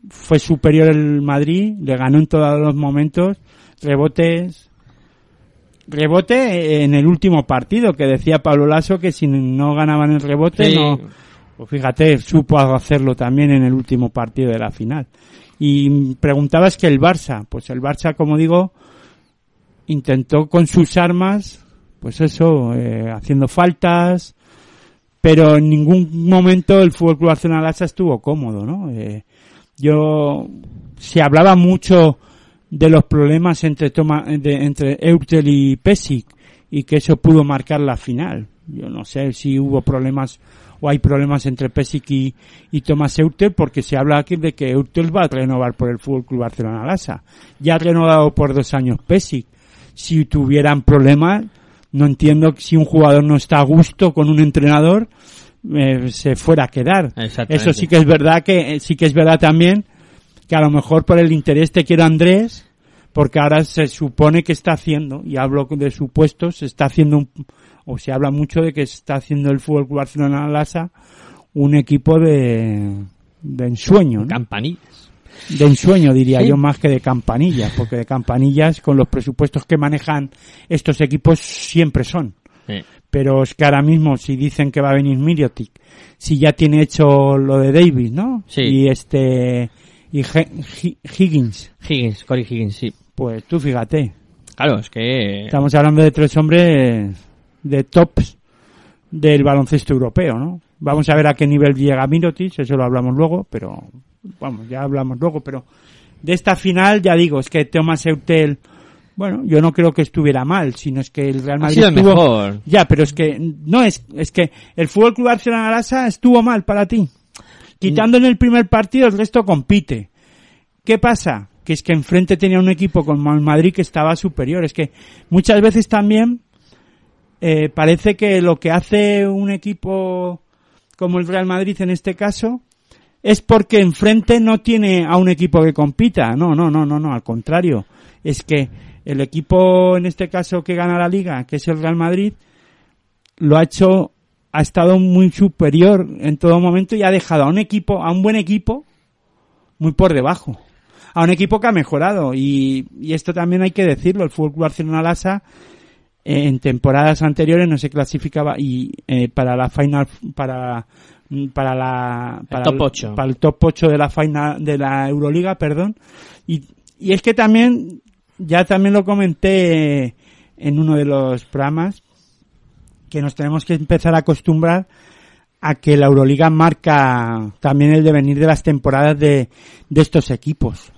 fue superior el Madrid, le ganó en todos los momentos, rebotes, rebote en el último partido, que decía Pablo Lasso que si no ganaban el rebote, Sí. no, pues fíjate, supo hacerlo también en el último partido de la final. Y preguntabas que el Barça, pues el Barça, como digo, intentó con sus armas, pues eso, eh, haciendo faltas, pero en ningún momento el Fútbol Club Barcelona Lassa estuvo cómodo, ¿no? Eh, yo se hablaba mucho de los problemas entre Toma, entre Eurtel y Pesic y que eso pudo marcar la final. Yo no sé si hubo problemas o hay problemas entre Pesic y, y Tomás Eurtel porque se habla aquí de que Eurtel va a renovar por el Fútbol Club Barcelona Lassa. Ya ha renovado por dos años Pesic. Si tuvieran problemas, no entiendo si un jugador no está a gusto con un entrenador eh, se fuera a quedar. Eso sí que es verdad que eh, sí que es verdad también que a lo mejor por el interés te quiero Andrés porque ahora se supone que está haciendo y hablo de supuestos se está haciendo un, o se habla mucho de que está haciendo el Fútbol Barcelona Lassa un equipo de de ensueño, ¿no? Campanillas. De ensueño diría Sí. yo más que de campanillas porque de campanillas con los presupuestos que manejan estos equipos siempre son Sí. pero es que ahora mismo si dicen que va a venir Miriotic, si ya tiene hecho lo de Davis, ¿no? Sí. Y este y Higgins, Higgins, Corey Higgins, sí. pues tú fíjate, Claro, es que... estamos hablando de tres hombres de tops del baloncesto europeo, ¿no? Vamos a ver a qué nivel llega Mirotic, eso lo hablamos luego, pero vamos, ya hablamos luego, pero de esta final ya digo, es que Thomas Eutel, bueno, yo no creo que estuviera mal, sino es que el Real Ha Madrid sido el estuvo- mejor. ya, pero es que no es, es que el Fútbol Club Barcelona Lassa estuvo mal para ti. Quitando en el primer partido, el resto compite. ¿Qué pasa? Que es que enfrente tenía un equipo como el Madrid que estaba superior. Es que muchas veces también eh, parece que lo que hace un equipo como el Real Madrid en este caso es porque enfrente no tiene a un equipo que compita. No, no, no, no, no, al contrario. Es que el equipo en este caso que gana la liga, que es el Real Madrid, lo ha hecho, ha estado muy superior en todo momento y ha dejado a un equipo, a un buen equipo, muy por debajo. A un equipo que ha mejorado y, y esto también hay que decirlo, el Fútbol Barcelona Lassa eh, en temporadas anteriores no se clasificaba y eh, para la final para para la para top ocho. para el top 8 de la final de la Euroliga, perdón. Y y es que también ya también lo comenté en uno de los programas que nos tenemos que empezar a acostumbrar a que la Euroliga marca también el devenir de las temporadas de, de estos equipos.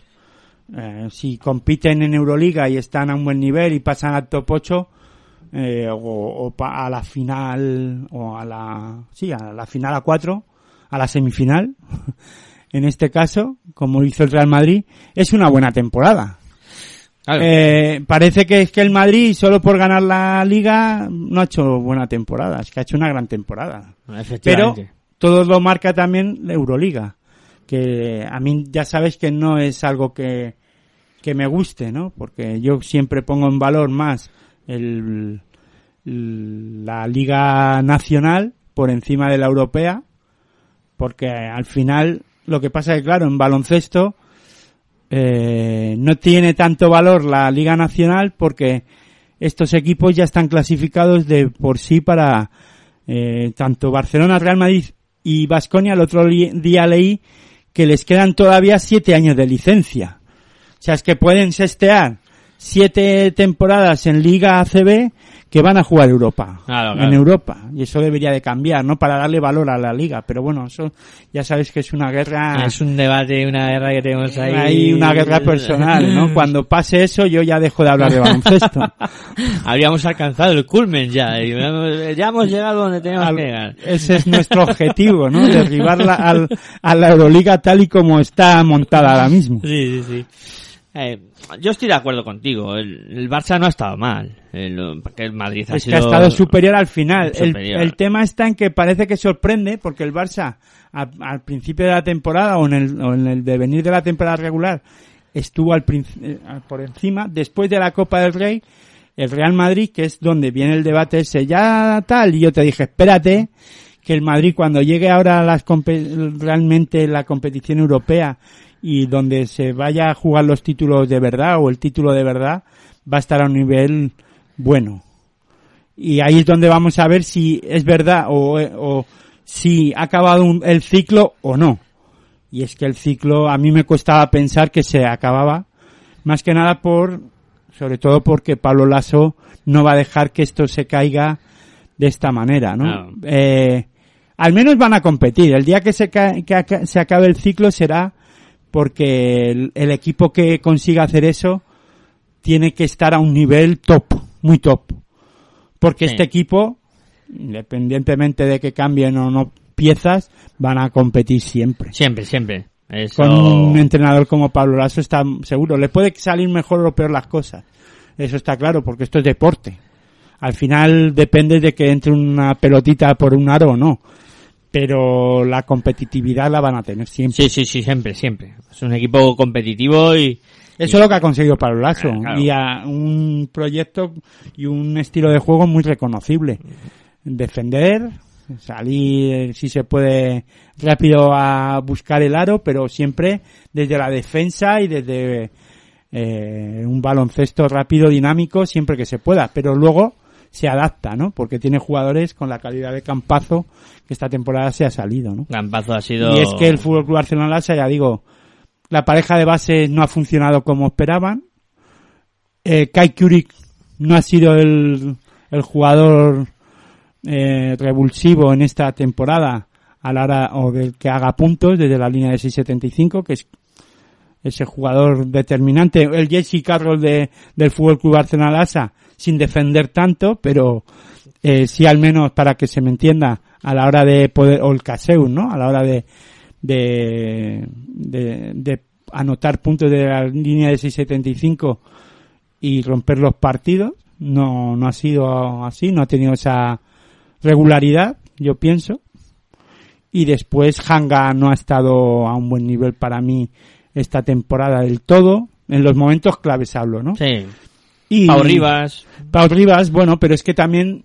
Eh, si compiten en Euroliga y están a un buen nivel y pasan al top 8, eh, o, o pa- a la final, o a la, sí, a la final a 4, a la semifinal, en este caso, como hizo el Real Madrid, es una buena temporada. Claro. Eh, parece que es que el Madrid, solo por ganar la liga, no ha hecho buena temporada, es que ha hecho una gran temporada. Pero todo lo marca también la Euroliga, que a mí ya sabes que no es algo que, que me guste, ¿no? Porque yo siempre pongo en valor más el, la liga nacional por encima de la europea, porque al final lo que pasa es que claro, en baloncesto eh, no tiene tanto valor la liga nacional porque estos equipos ya están clasificados de por sí para eh, tanto Barcelona, Real Madrid y Vasconia. El otro día leí que les quedan todavía siete años de licencia. O sea, es que pueden sestear siete temporadas en Liga ACB que van a jugar Europa. Claro, En claro. Europa. Y eso debería de cambiar, ¿no? Para darle valor a la Liga. Pero bueno, eso ya sabes que es una guerra... Es un debate, una guerra que tenemos ahí. Hay una guerra personal, ¿no? Cuando pase eso, yo ya dejo de hablar de baloncesto. Habríamos alcanzado el culmen ya. y Ya hemos llegado donde tenemos Al- que llegar. ese es nuestro objetivo, ¿no? Derribar la, al- a la Euroliga tal y como está montada ahora mismo. Sí, sí, sí. Eh, yo estoy de acuerdo contigo. El, el Barça no ha estado mal. El, porque el Madrid ha Es que sido... ha estado superior al final. El, superior. el tema está en que parece que sorprende porque el Barça a- al principio de la temporada o en, el, o en el devenir de la temporada regular estuvo al eh, por encima. Después de la Copa del Rey el Real Madrid, que es donde viene el debate ese, ya tal, y yo te dije, espérate, que el Madrid cuando llegue ahora a las realmente la competición europea y donde se vaya a jugar los títulos de verdad o el título de verdad, va a estar a un nivel bueno. Y ahí es donde vamos a ver si es verdad o, o si ha acabado un- el ciclo o no. Y es que el ciclo a mí me costaba pensar que se acababa, más que nada por, sobre todo porque Pablo Lasso no va a dejar que esto se caiga de esta manera, ¿no? Claro. Eh, al menos van a competir. El día que se, ca- que se acabe el ciclo será porque el, el equipo que consiga hacer eso tiene que estar a un nivel top, muy top. Porque Sí. este equipo, independientemente de que cambien o no piezas, van a competir siempre. Siempre, siempre. Eso... Con un entrenador como Pablo Lasso está seguro. Le puede salir mejor o peor las cosas. Eso está claro, porque esto es deporte. Al final depende de que entre una pelotita por un aro o no. Pero la competitividad la van a tener siempre. Sí, sí, sí, siempre, siempre. Es un equipo competitivo y... Eso es lo que ha conseguido Pablo Lasso. Claro. Y a un proyecto y un estilo de juego muy reconocible. Defender, salir si se puede rápido a buscar el aro, pero siempre desde la defensa y desde eh, un baloncesto rápido, dinámico, siempre que se pueda. Pero luego se adapta, ¿no? Porque tiene jugadores con la calidad de Campazo que esta temporada se ha salido, ¿no? Campazo ha sido... Y es que el Fútbol Club Barcelona ya digo, la pareja de base no ha funcionado como esperaban. Eh, Kai Kurik no ha sido el, el jugador eh, revulsivo en esta temporada a la hora o del que haga puntos desde la línea de 6.75, que es ese jugador determinante, el Jesse Carroll de, del Fútbol Club Barcelona Lassa, sin defender tanto, pero eh, sí al menos para que se me entienda a la hora de poder, o el Caseus, ¿no? A la hora de, de, de, anotar puntos de la línea de 6.75 y romper los partidos. No, no ha sido así, no ha tenido esa regularidad, yo pienso. Y después Hanga no ha estado a un buen nivel para mí esta temporada del todo. En los momentos claves hablo, ¿no? Sí. Y Pau Rivas. Pau Rivas, bueno, pero es que también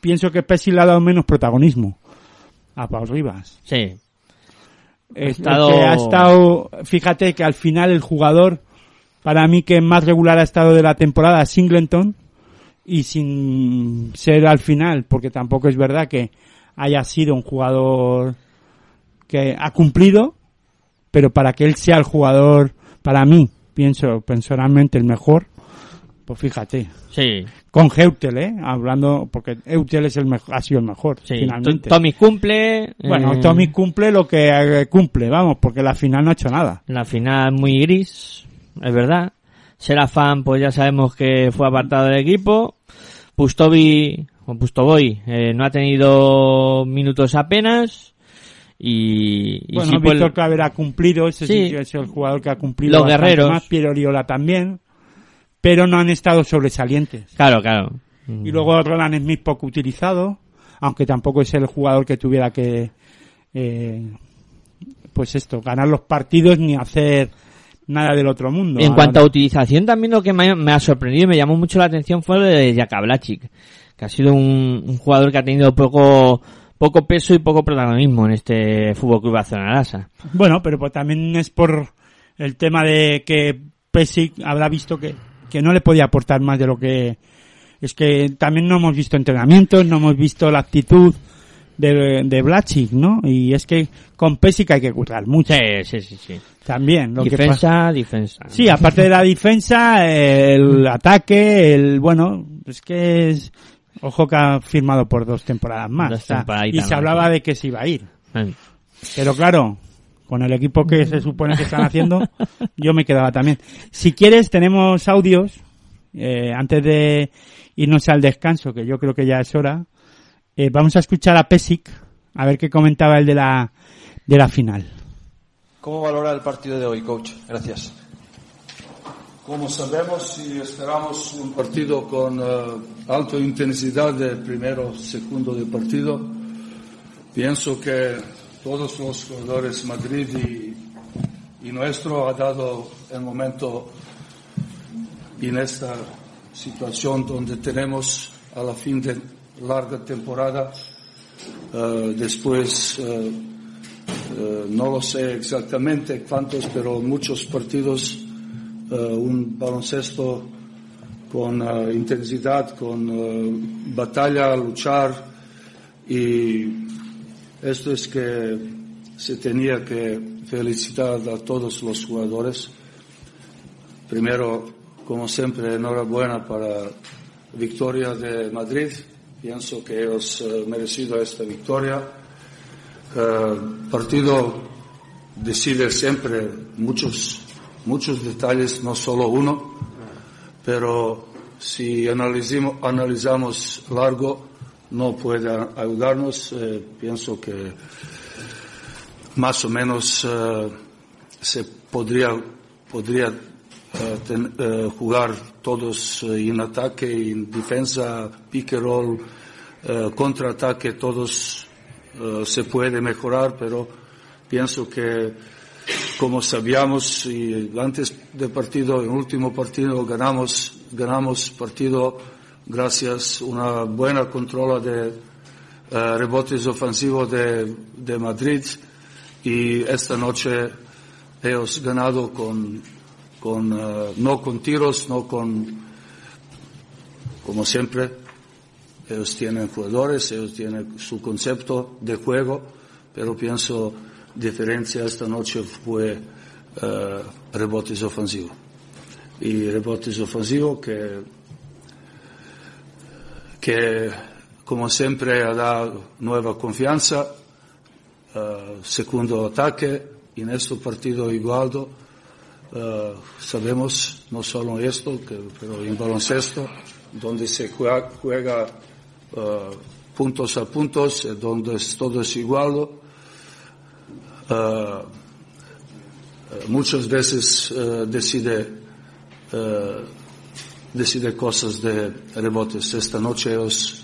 pienso que Pesci le ha dado menos protagonismo a Pau Rivas. Sí. Ha estado- ha estado, fíjate que al final el jugador, para mí que más regular ha estado de la temporada, Singleton, y sin ser al final, porque tampoco es verdad que haya sido un jugador que ha cumplido, pero para que él sea el jugador, para mí, pienso personalmente el mejor, pues fíjate, Sí. con Eutel, ¿eh? Hablando, porque Eutel es el mejor, ha sido el mejor, Sí. finalmente. Tommy cumple. Bueno, eh, Tommy cumple lo que eh, cumple, vamos, porque la final no ha hecho nada. La final muy gris, es verdad. Serafán, pues ya sabemos que fue apartado del equipo. Pustovi, o Pustoboy, eh, no ha tenido minutos apenas. Y, y bueno, sí, pues, Víctor Claver ha cumplido, ese sí. Es el jugador que ha cumplido. Los guerreros. Más, Piero Oriola también, pero no han estado sobresalientes. Claro, claro. Y luego Roland Smith poco utilizado, aunque tampoco es el jugador que tuviera que, eh, pues esto, ganar los partidos ni hacer nada del otro mundo. En cuanto a utilización, también lo que me, me ha sorprendido y me llamó mucho la atención fue lo de Jakablacic, que ha sido un, un jugador que ha tenido poco poco peso y poco protagonismo en este Fútbol Club Barcelona. Bueno, pero pues también es por el tema de que Pesic habrá visto que, que no le podía aportar más de lo que es que también no hemos visto entrenamientos, no hemos visto la actitud de, de Blachic, ¿no? Y es que con Pesic hay que currar mucho Sí, sí, sí, también. Lo que pasa- defensa, defensa. Sí, aparte de la defensa, el ataque, el bueno, es que es ojo que ha firmado por dos temporadas más. Dos o sea, y se hablaba de que se iba a ir. Pero claro, con el equipo que se supone que están haciendo, yo me quedaba también. Si quieres, tenemos audios, eh, antes de irnos al descanso, que yo creo que ya es hora. Eh, vamos a escuchar a Pesic, a ver qué comentaba el de la, de la final. ¿Cómo valora el partido de hoy, coach? Gracias. Como sabemos y esperamos un partido con eh, alta intensidad de primero, segundo de partido, pienso que todos los jugadores Madrid y, nuestro ha dado el momento en esta situación donde tenemos a la fin de larga temporada, eh, después eh, eh, no lo sé exactamente cuántos, pero muchos partidos, un baloncesto con intensidad, con batalla, luchar y esto es que se tenía que felicitar a todos los jugadores. Primero, como siempre, enhorabuena para victoria de Madrid. Pienso que ellos eh, merecido esta victoria. Eh, partido decide siempre muchos, muchos detalles, no solo uno, pero si analizamos, analizamos largo, no puede ayudarnos. Eh, pienso que más o menos eh, se podría, podría eh, jugar todos en ataque, en defensa, pick and roll, contraataque, todos se puede mejorar, pero pienso que como sabíamos y antes del partido, en el último partido ganamos, ganamos partido gracias a una buena controla de eh, rebotes ofensivos de, de Madrid y esta noche hemos ganado con, con eh, no con tiros, no con, como siempre, ellos tienen jugadores, ellos tienen su concepto de juego, pero pienso diferencia esta noche fue eh, rebotes ofensivos. Y rebotes ofensivos que, que como siempre dado nueva confianza, eh, segundo ataque, y en este partido igual, eh, sabemos, no solo esto, pero en baloncesto, donde se juega, eh, puntos a puntos, donde todo es igual, eh, muchas veces decide, decide cosas de rebotes. Esta noche ellos,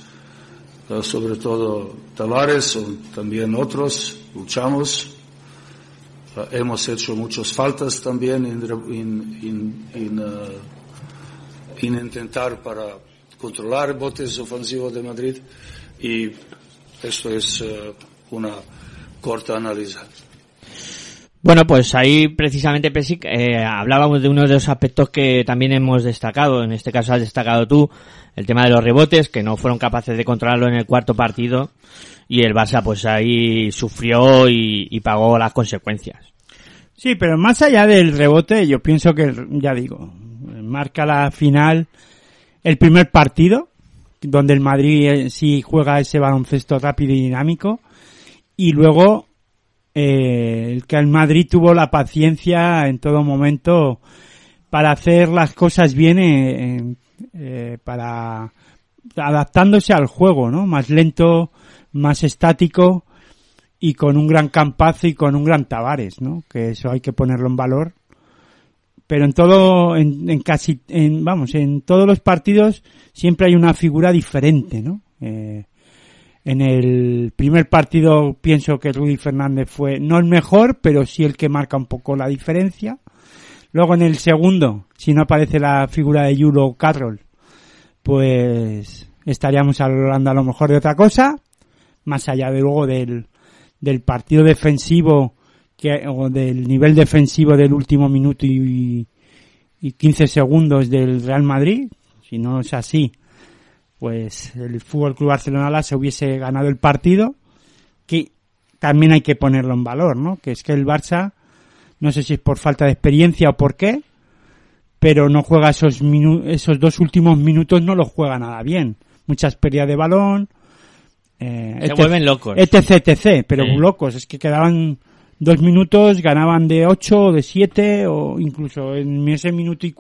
eh, sobre todo Tavares o también otros, luchamos. Eh, hemos hecho muchas faltas también en, en- en- eh, en intentar para controlar rebotes ofensivos de Madrid y esto es una corta análisis. Bueno, pues ahí precisamente, Pesic, eh, hablábamos de uno de los aspectos que también hemos destacado, en este caso has destacado tú, el tema de los rebotes, que no fueron capaces de controlarlo en el cuarto partido, y el Barça pues ahí sufrió y, y pagó las consecuencias. Sí, pero más allá del rebote, yo pienso que, ya digo, marca la final el primer partido, donde el Madrid eh, sí juega ese baloncesto rápido y dinámico, y luego eh, el que el Madrid tuvo la paciencia en todo momento para hacer las cosas bien, eh, eh, para adaptándose al juego, ¿no? Más lento, más estático y con un gran campazo y con un gran Tavares, ¿no? Que eso hay que ponerlo en valor. Pero en todo, en, en casi, en, vamos, en todos los partidos siempre hay una figura diferente, ¿no? Eh, en el primer partido pienso que Rudy Fernández fue no el mejor, pero sí el que marca un poco la diferencia. Luego en el segundo, si no aparece la figura de Yulo Carroll, pues estaríamos hablando a lo mejor de otra cosa, más allá de luego del, del partido defensivo que, o del nivel defensivo del último minuto y, y 15 segundos del Real Madrid. Si no es así, pues el Fútbol Club Barcelona se hubiese ganado el partido, que también hay que ponerlo en valor, ¿no? Que es que el Barça, no sé si es por falta de experiencia o por qué, pero no juega esos minu esos dos últimos minutos, no los juega nada bien. Muchas pérdidas de balón, eh, Se etc, vuelven locos. etc, etc, pero Sí. locos, es que quedaban dos minutos, ganaban de ocho o de siete, o incluso en ese minuto y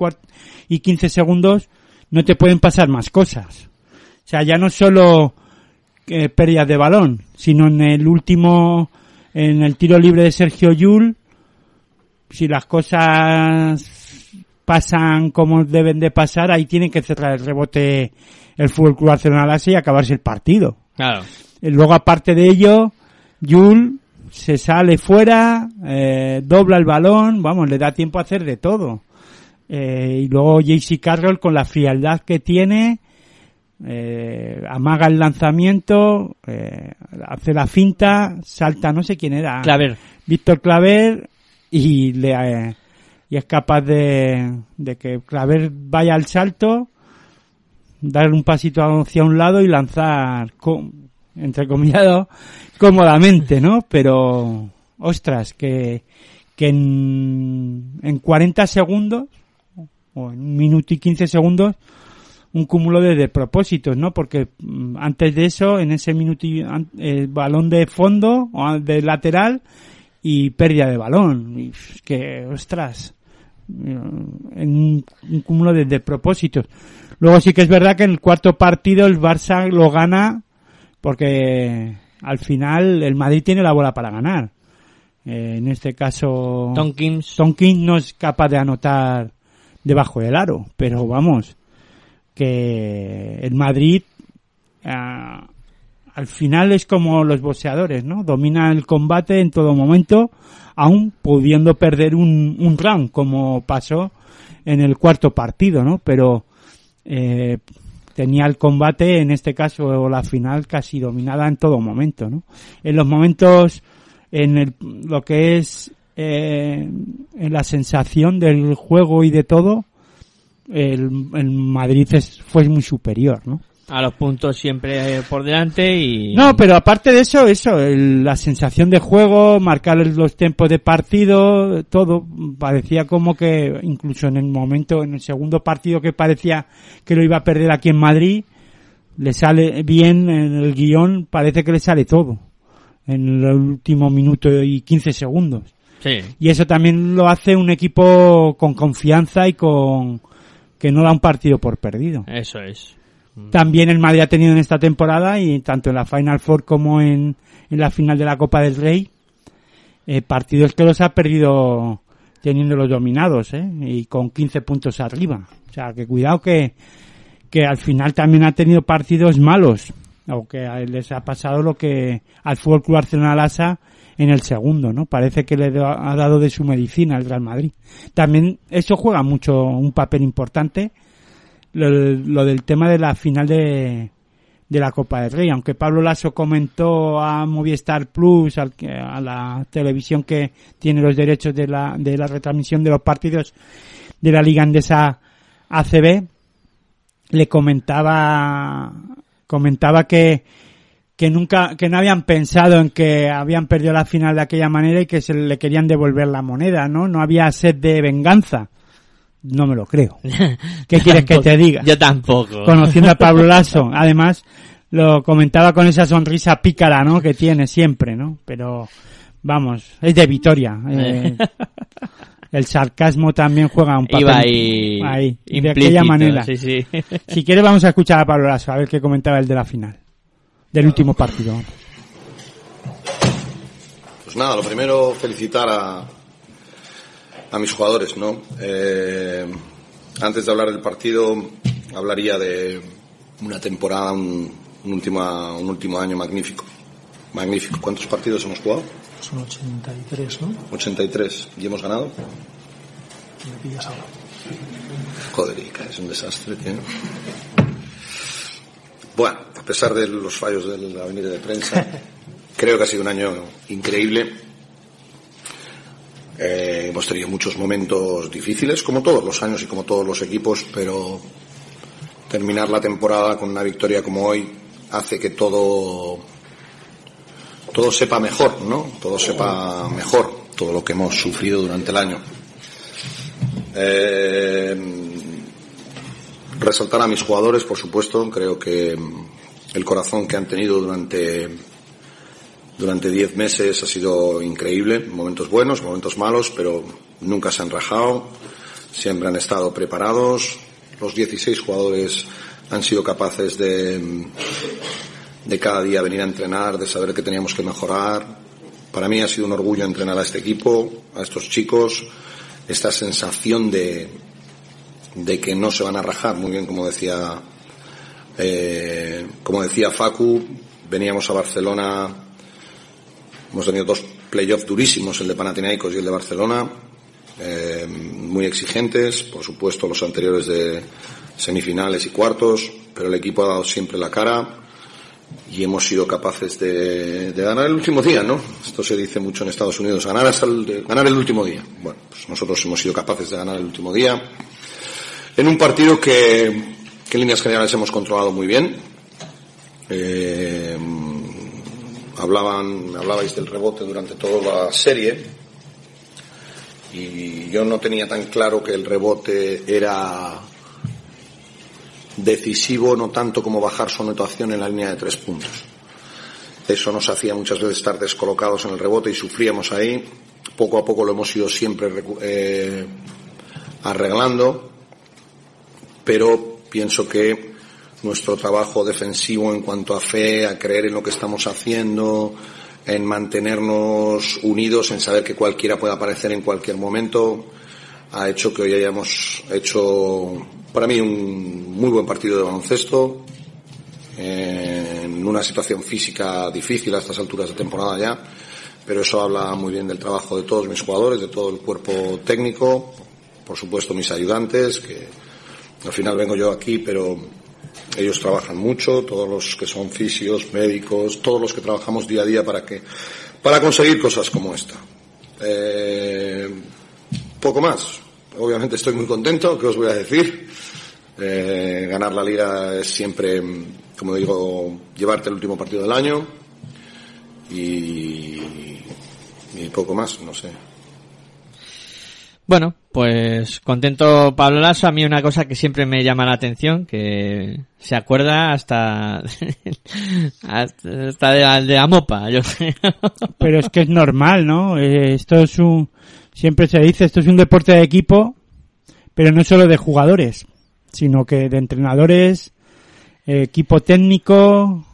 y quince segundos no te pueden pasar más cosas. O sea, ya no solo eh, pérdidas de balón, sino en el último, en el tiro libre de Sergio Yul, si las cosas pasan como deben de pasar, ahí tienen que cerrar el rebote el Fútbol Club Barcelona Lase y acabarse el partido. Claro. Eh, Luego, aparte de ello, Yul se sale fuera, eh, dobla el balón, vamos, le da tiempo a hacer de todo. Eh, y luego JC Carroll con la frialdad que tiene, eh, amaga el lanzamiento, eh, hace la finta, salta, no sé quién era. Claver. Víctor Claver y le eh, y es capaz de, de que Claver vaya al salto, dar un pasito hacia un lado y lanzar entre comillas cómodamente, ¿no? Pero ostras, que que en, en 40 segundos o en un minuto y 15 segundos un cúmulo de despropósitos, ¿no? Porque mm, antes de eso, en ese minuto el balón de fondo o de lateral y pérdida de balón. Y que, ostras, en un, un cúmulo de despropósitos. Luego sí que es verdad que en el cuarto partido el Barça lo gana porque al final el Madrid tiene la bola para ganar. Eh, en este caso, Tonkins. Tonkins no es capaz de anotar debajo del aro, pero vamos, que el Madrid ah, al final es como los boxeadores, ¿no? Domina el combate en todo momento, aún pudiendo perder un, un round, como pasó en el cuarto partido, ¿no? Pero eh, tenía el combate, en este caso, o la final, casi dominada en todo momento, ¿no? En los momentos, en el, lo que es eh, en la sensación del juego y de todo, el, el Madrid es- fue muy superior, ¿no? A los puntos siempre eh, por delante y... No, pero aparte de eso, eso, el- la sensación de juego, marcar los tiempos de partido, todo, parecía como que incluso en el momento, en el segundo partido que parecía que lo iba a perder aquí en Madrid, le sale bien en el guion, parece que le sale todo en el último minuto y 15 segundos. Sí. Y eso también lo hace un equipo con confianza y con que no da un partido por perdido. Eso es. También el Madrid ha tenido en esta temporada y tanto en la Final Four como en, en la final de la Copa del Rey eh, partidos que los ha perdido teniéndolos dominados ¿eh? y con 15 puntos arriba. O sea, que cuidado que, que al final también ha tenido partidos malos o que a él les ha pasado lo que al Fútbol Club Arsenal Asa en el segundo, ¿no? Parece que le ha dado de su medicina al Real Madrid. También eso juega mucho un papel importante lo, del tema de la final de, de la Copa del Rey. Aunque Pablo Lasso comentó a Movistar Plus, al a la televisión que tiene los derechos de la, de la retransmisión de los partidos de la Liga Andesa ACB, le comentaba, comentaba que, que nunca, que no habían pensado en que habían perdido la final de aquella manera y que se le querían devolver la moneda, ¿no? No había sed de venganza. No me lo creo. ¿Qué quieres que te diga? Yo tampoco. conociendo a Pablo Lasso. Además, lo comentaba con esa sonrisa pícara, ¿no? Que tiene siempre, ¿no? Pero, vamos, es de Vitoria. eh, el sarcasmo también juega un papel. Iba ahí, ahí, de aquella manera. Sí, sí. Si quieres vamos a escuchar a Pablo Lasso, a ver qué comentaba el de la final. Del último partido. Pues nada, lo primero felicitar a, a mis jugadores, ¿no? Eh, antes de hablar del partido, hablaría de una temporada, un, un, última- un último año magnífico. Magnífico. ¿Cuántos partidos hemos jugado? Son 83, ¿no? 83. ¿Y hemos ganado? Me pillas ahora. Joder, Ica, es un desastre, tío. Bueno, a pesar de los fallos de la avenida de prensa, creo que ha sido un año increíble. Eh, hemos tenido muchos momentos difíciles, como todos los años y como todos los equipos, pero terminar la temporada con una victoria como hoy hace que todo todo sepa mejor, ¿no? Todo sepa mejor, todo lo que hemos sufrido durante el año. Eh, resaltar a mis jugadores, por supuesto, creo que mm, el corazón que han tenido durante durante 10 meses ha sido increíble, momentos buenos, momentos malos, pero nunca se han rajado, siempre han estado preparados, los 16 jugadores han sido capaces de, mm, de cada día venir a entrenar, de saber que teníamos que mejorar. Para mí ha sido un orgullo entrenar a este equipo, a estos chicos, esta sensación de, de que no se van a rajar, muy bien como decía, eh, como decía Facu, veníamos a Barcelona, hemos tenido dos playoffs durísimos, el de Panathinaikos y el de Barcelona, eh, muy exigentes, por supuesto los anteriores de semifinales y cuartos, pero el equipo ha dado siempre la cara y hemos sido capaces de, de ganar el último día, ¿no? Esto se dice mucho en Estados Unidos, ganar, hasta el, ganar el último día. Bueno, pues nosotros hemos sido capaces de ganar el último día en un partido que, en líneas generales hemos controlado muy bien. Eh, hablaban, hablabais del rebote durante toda la serie y yo no tenía tan claro que el rebote era decisivo no tanto como bajar su anotación en la línea de tres puntos. Eso nos hacía muchas veces estar descolocados en el rebote y sufríamos ahí. Poco a poco lo hemos ido siempre eh, arreglando, pero pienso que nuestro trabajo defensivo en cuanto a fe, a creer en lo que estamos haciendo, en mantenernos unidos, en saber que cualquiera puede aparecer en cualquier momento, ha hecho que hoy hayamos hecho para mí un muy buen partido de baloncesto, en una situación física difícil a estas alturas de temporada ya, pero eso habla muy bien del trabajo de todos mis jugadores, de todo el cuerpo técnico, por supuesto mis ayudantes, que al final vengo yo aquí, pero ellos trabajan mucho, todos los que son fisios, médicos, todos los que trabajamos día a día para que, para conseguir cosas como esta. Eh, poco más. Obviamente estoy muy contento, ¿qué os voy a decir? Eh, ganar la liga es siempre, como digo, llevarte el último partido del año y, y poco más, no sé. Bueno, pues contento Pablo Lasso. A mí una cosa que siempre me llama la atención, que se acuerda hasta, hasta de, de Amopa, yo creo. Pero es que es normal, ¿no? Eh, Esto es un, siempre se dice, esto es un deporte de equipo, pero no solo de jugadores, sino que de entrenadores, eh, equipo técnico,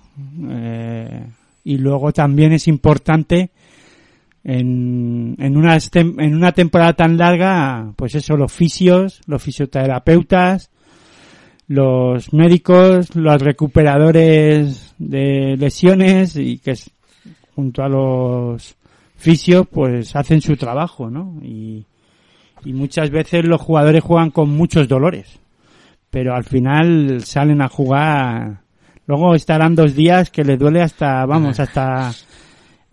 eh, y luego también es importante en, en, una, en una temporada tan larga, pues eso, los fisios, los fisioterapeutas, los médicos, los recuperadores de lesiones y que es- junto a los fisios pues hacen su trabajo, ¿no? Y, y muchas veces los jugadores juegan con muchos dolores, pero al final salen a jugar, luego estarán dos días que les duele hasta, vamos, hasta,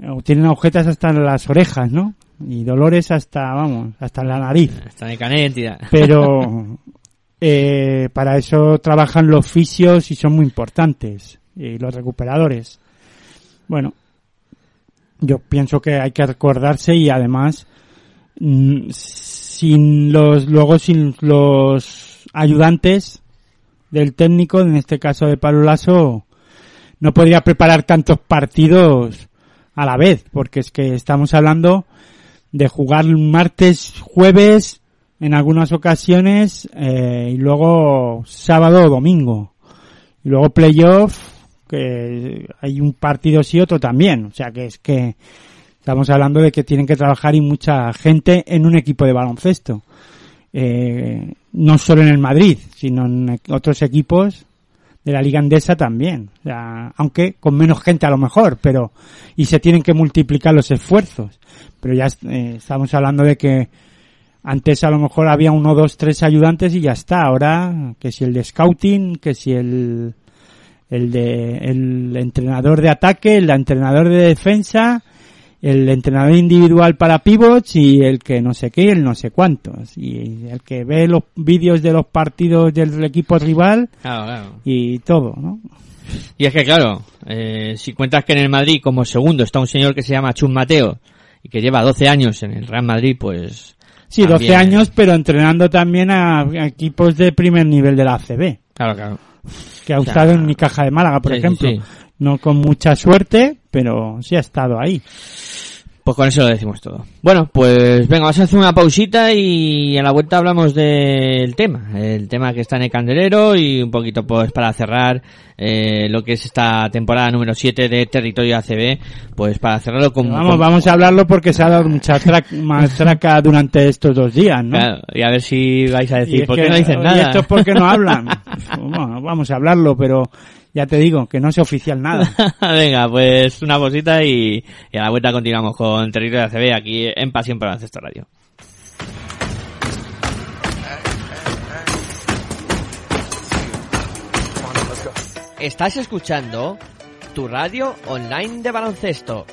o tienen agujetas hasta en las orejas, ¿no? Y dolores hasta, vamos, hasta en la nariz. Está de canet y ya. Pero eh, para eso trabajan los fisios y son muy importantes. Y los recuperadores. Bueno, yo pienso que hay que recordarse y además mm, sin los luego sin los ayudantes del técnico, en este caso de Pablo Lasso, no podría preparar tantos partidos a la vez, porque es que estamos hablando de jugar martes, jueves, en algunas ocasiones, eh, y luego sábado o domingo. Y luego playoff, que hay un partido sí otro también. O sea que es que estamos hablando de que tienen que trabajar y mucha gente en un equipo de baloncesto. Eh, no solo en el Madrid, sino en otros equipos de la Liga Andesa también. Aunque con menos gente a lo mejor, pero, y se tienen que multiplicar los esfuerzos. Pero ya eh, estamos hablando de que antes a lo mejor había uno, dos, tres ayudantes y ya está. Ahora, que si el de scouting, que si el, el de, el entrenador de ataque, el entrenador de defensa, el entrenador individual para pivots y el que no sé qué, el no sé cuántos. Y el que ve los vídeos de los partidos del equipo rival Claro, claro. y todo, ¿no? Y es que claro, eh, si cuentas que en el Madrid como segundo está un señor que se llama Chus Mateo y que lleva 12 años en el Real Madrid, pues... Sí, 12 también- años, pero entrenando también a, a equipos de primer nivel de la ACB, Claro, claro. que ha O sea, estado en mi caja de Málaga, por sí, sí, ejemplo. sí. No con mucha suerte, pero sí ha estado ahí. Pues con eso lo decimos todo. Bueno, pues venga, vamos a hacer una pausita y a la vuelta hablamos del tema. El tema que está en el candelero y un poquito pues para cerrar eh, lo que es esta temporada número 7 de Territorio ACB, pues para cerrarlo con... Vamos, con- vamos a hablarlo porque se ha dado mucha tra- matraca durante estos dos días, ¿no? Claro, y a ver si vais a Y decir, ¿por que- qué no dicen ¿y nada? esto es porque no hablan? bueno, vamos a hablarlo, pero ya te digo, que no sea oficial nada. Venga, pues una cosita y, a la vuelta continuamos con Territorio de ACB aquí en Pasión por Baloncesto Radio. Estás escuchando tu radio online de baloncesto.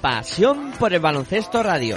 Pasión por el baloncesto radio.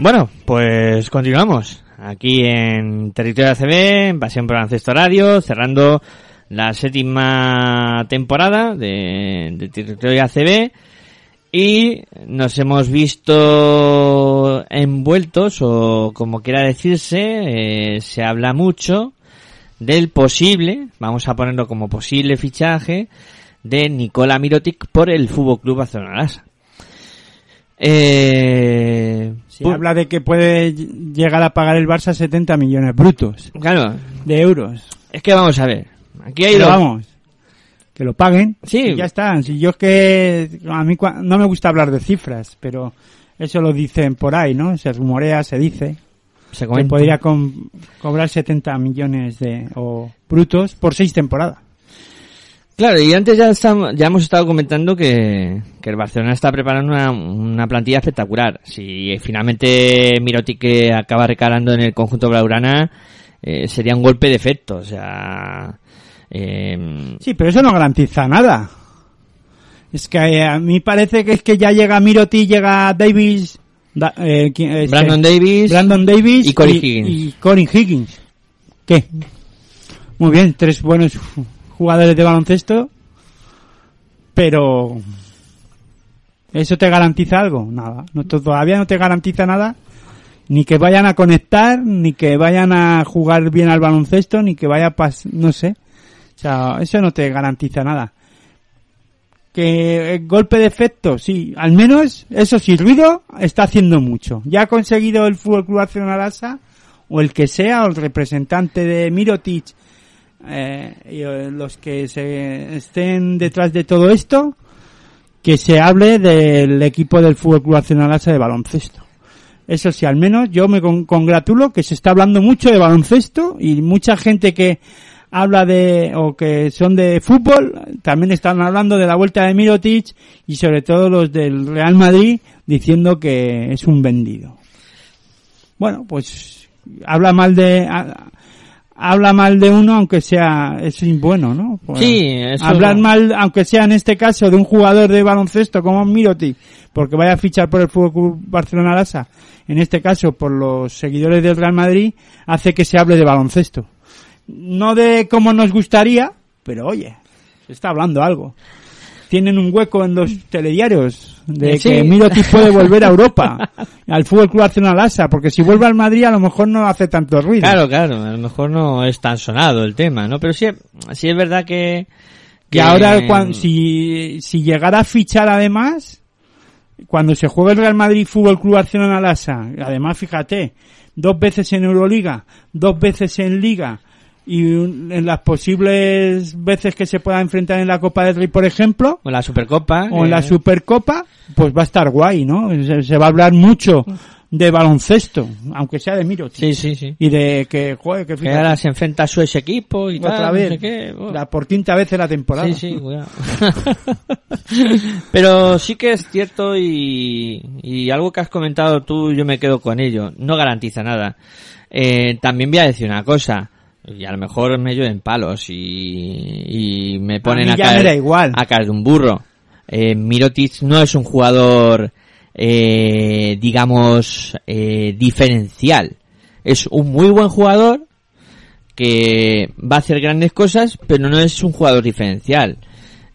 Bueno, pues continuamos aquí en Territorio ACB, en Pasión por Baloncesto Radio, cerrando la séptima temporada de, de Territorio y nos hemos visto envueltos o como quiera decirse, eh, se habla mucho del posible, vamos a ponerlo como posible fichaje de Nicola Mirotic por el Fútbol Club Barcelona. Eh, Se habla de que puede llegar a pagar el Barça 70 millones brutos claro, de euros. es que vamos a ver. Aquí hay dos- vamos, que lo paguen. Sí. y ya está. Si yo es que a mí no me gusta hablar de cifras, pero eso lo dicen por ahí, ¿no? Se rumorea, se dice se que comenta. podría com- cobrar 70 millones de o brutos por seis temporadas. Claro, y antes ya, estamos, ya hemos estado comentando que, que el Barcelona está preparando una, una plantilla espectacular. Si finalmente Mirotic eh, acaba recalando en el conjunto blaugrana, eh, sería un golpe de efecto. O sea, eh, Sí, pero eso no garantiza nada. Es que eh, a mí parece que es que ya llega Miroti, llega Davis, da- eh, ¿quién- este, Brandon Davis, Brandon Davis y Corey Higgins. y Corey Higgins. ¿Qué? Muy bien, tres buenos jugadores de baloncesto, pero ¿eso te garantiza algo? Nada, no, to- todavía no te garantiza nada, ni que vayan a conectar, ni que vayan a jugar bien al baloncesto, ni que vaya a pas no sé. O sea, eso no te garantiza nada. Que eh, golpe de efecto, sí, al menos, eso sí, ruido está haciendo mucho. Ya ha conseguido el Fútbol Club Barcelona Lassa, o el que sea, o el representante de Mirotic, eh, y eh, los que se estén detrás de todo esto, que se hable del equipo del Fútbol Club Barcelona Lassa de baloncesto. Eso sí, al menos yo me con- congratulo que se está hablando mucho de baloncesto y mucha gente que habla de, o que son de fútbol, también están hablando de la vuelta de Mirotic y sobre todo los del Real Madrid diciendo que es un vendido. Bueno, pues habla mal de, habla mal de uno aunque sea, es bueno, ¿no? Pues, Sí, eso hablar no. mal, aunque sea en este caso de un jugador de baloncesto como Mirotic, porque vaya a fichar por el Fútbol Club Barcelona Lassa, en este caso por los seguidores del Real Madrid, hace que se hable de baloncesto. No de como nos gustaría, pero oye, se está hablando algo. Tienen un hueco en los telediarios de Sí. que Mirotic puede volver a Europa, al Fútbol Club Barcelona Lassa, porque si vuelve al Madrid a lo mejor no hace tanto ruido. claro, claro, a lo mejor no es tan sonado el tema, ¿no? Pero sí, sí es verdad que... Que ahora, cuan- si, si llegara a fichar además, cuando se juega el Real Madrid Fútbol Club Barcelona Lassa, además fíjate, dos veces en Euroliga, dos veces en Liga, y un- en las posibles veces que se pueda enfrentar en la Copa del Rey, por ejemplo, O la Supercopa. o en la eh, Supercopa, pues va a estar guay, ¿no? Se, se va a hablar mucho de baloncesto, aunque sea de Miro. Sí, sí, sí. Y de que, joder, que Que ahora se enfrenta a su ex equipo y otra tal, no vez, sé qué. oh. la por quinta vez en la temporada. Sí, sí, cuidado. Pero sí que es cierto y, y algo que has comentado tú, yo me quedo con ello. No garantiza nada. Eh, también voy a decir una cosa. Y a lo mejor me llueven palos y, y me ponen a, ya caer, igual. a caer de un burro. Eh, Mirotic no es un jugador, eh, digamos, eh, diferencial. Es un muy buen jugador que va a hacer grandes cosas, pero no es un jugador diferencial.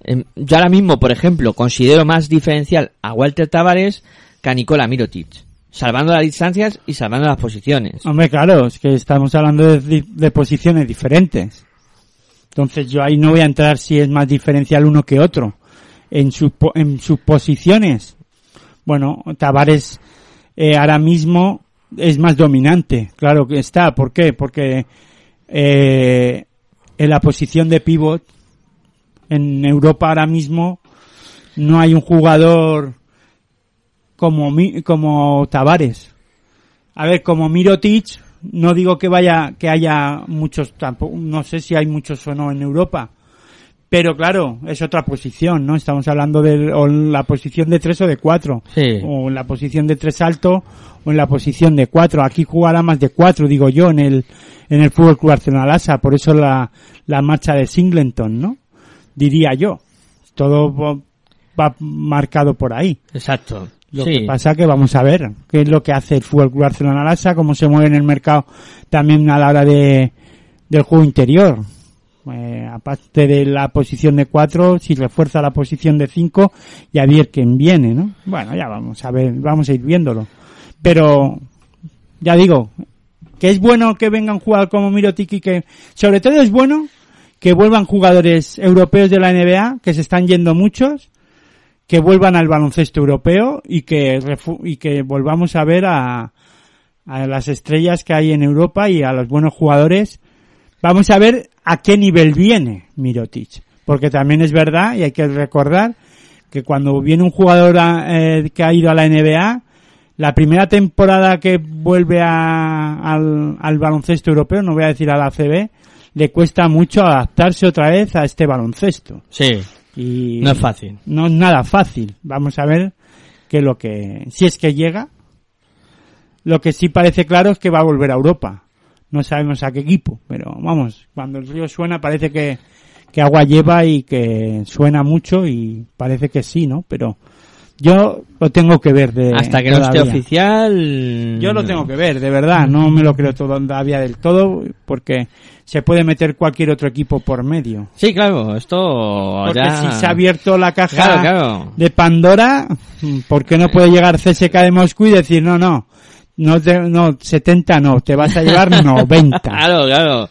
Em, Yo ahora mismo, por ejemplo, considero más diferencial a Walter Tavares que a Nikola Mirotic. Salvando las distancias y salvando las posiciones. Hombre, claro, es que estamos hablando de, de posiciones diferentes. Entonces yo ahí no voy a entrar si es más diferencial uno que otro. En, po- en sus posiciones, bueno, Tavares eh, ahora mismo es más dominante, claro que está. ¿Por qué? Porque eh, en la posición de pivot en Europa ahora mismo no hay un jugador como Mi- como Tavares. A ver, como Mirotic, no digo que vaya, que haya muchos tampoco, no sé si hay muchos o no en Europa. Pero claro, es otra posición, ¿no? Estamos hablando de o en la posición de tres o de cuatro. Sí. O en la posición de tres alto o en la posición de cuatro. Aquí jugará más de cuatro, digo yo, en el, en el Fútbol Club Arsenal Asa. Por eso la, la marcha de Singleton, ¿no? Diría yo. Todo va marcado por ahí. Exacto. Lo Sí. que pasa que vamos a ver qué es lo que hace el Fútbol Club Barcelona Lasa, cómo se mueve en el mercado también a la hora de del juego interior. Eh, aparte de la posición de cuatro, si refuerza la posición de cinco y a ver quién viene, ¿no? Bueno, ya vamos a ver, vamos a ir viéndolo. Pero, ya digo, que es bueno que vengan jugadores como Mirotic y que, sobre todo es bueno que vuelvan jugadores europeos de la NBA, que se están yendo muchos, que vuelvan al baloncesto europeo y que y que volvamos a ver a, a las estrellas que hay en Europa y a los buenos jugadores. Vamos a ver a qué nivel viene Mirotic, porque también es verdad y hay que recordar que cuando viene un jugador a- eh, que ha ido a la NBA, la primera temporada que vuelve a- al, al baloncesto europeo, no voy a decir a la CB, le cuesta mucho adaptarse otra vez a este baloncesto. Sí. Y No es fácil. No es nada fácil. Vamos a ver qué es lo que, si es que llega. Lo que sí parece claro es que va a volver a Europa. No sabemos a qué equipo, pero vamos, cuando el río suena parece que, que agua lleva y que suena mucho y parece que sí, ¿no? Pero yo lo tengo que ver de Hasta que no esté oficial. Yo lo tengo que ver, de verdad, no me lo creo todavía del todo, porque se puede meter cualquier otro equipo por medio. Sí, claro, esto Porque ya... si se ha abierto la caja Claro, claro. de Pandora, ¿por qué no puede llegar CSK de Moscú y decir, no, no, no, te- no 70 no, te vas a llevar 90? Claro, claro.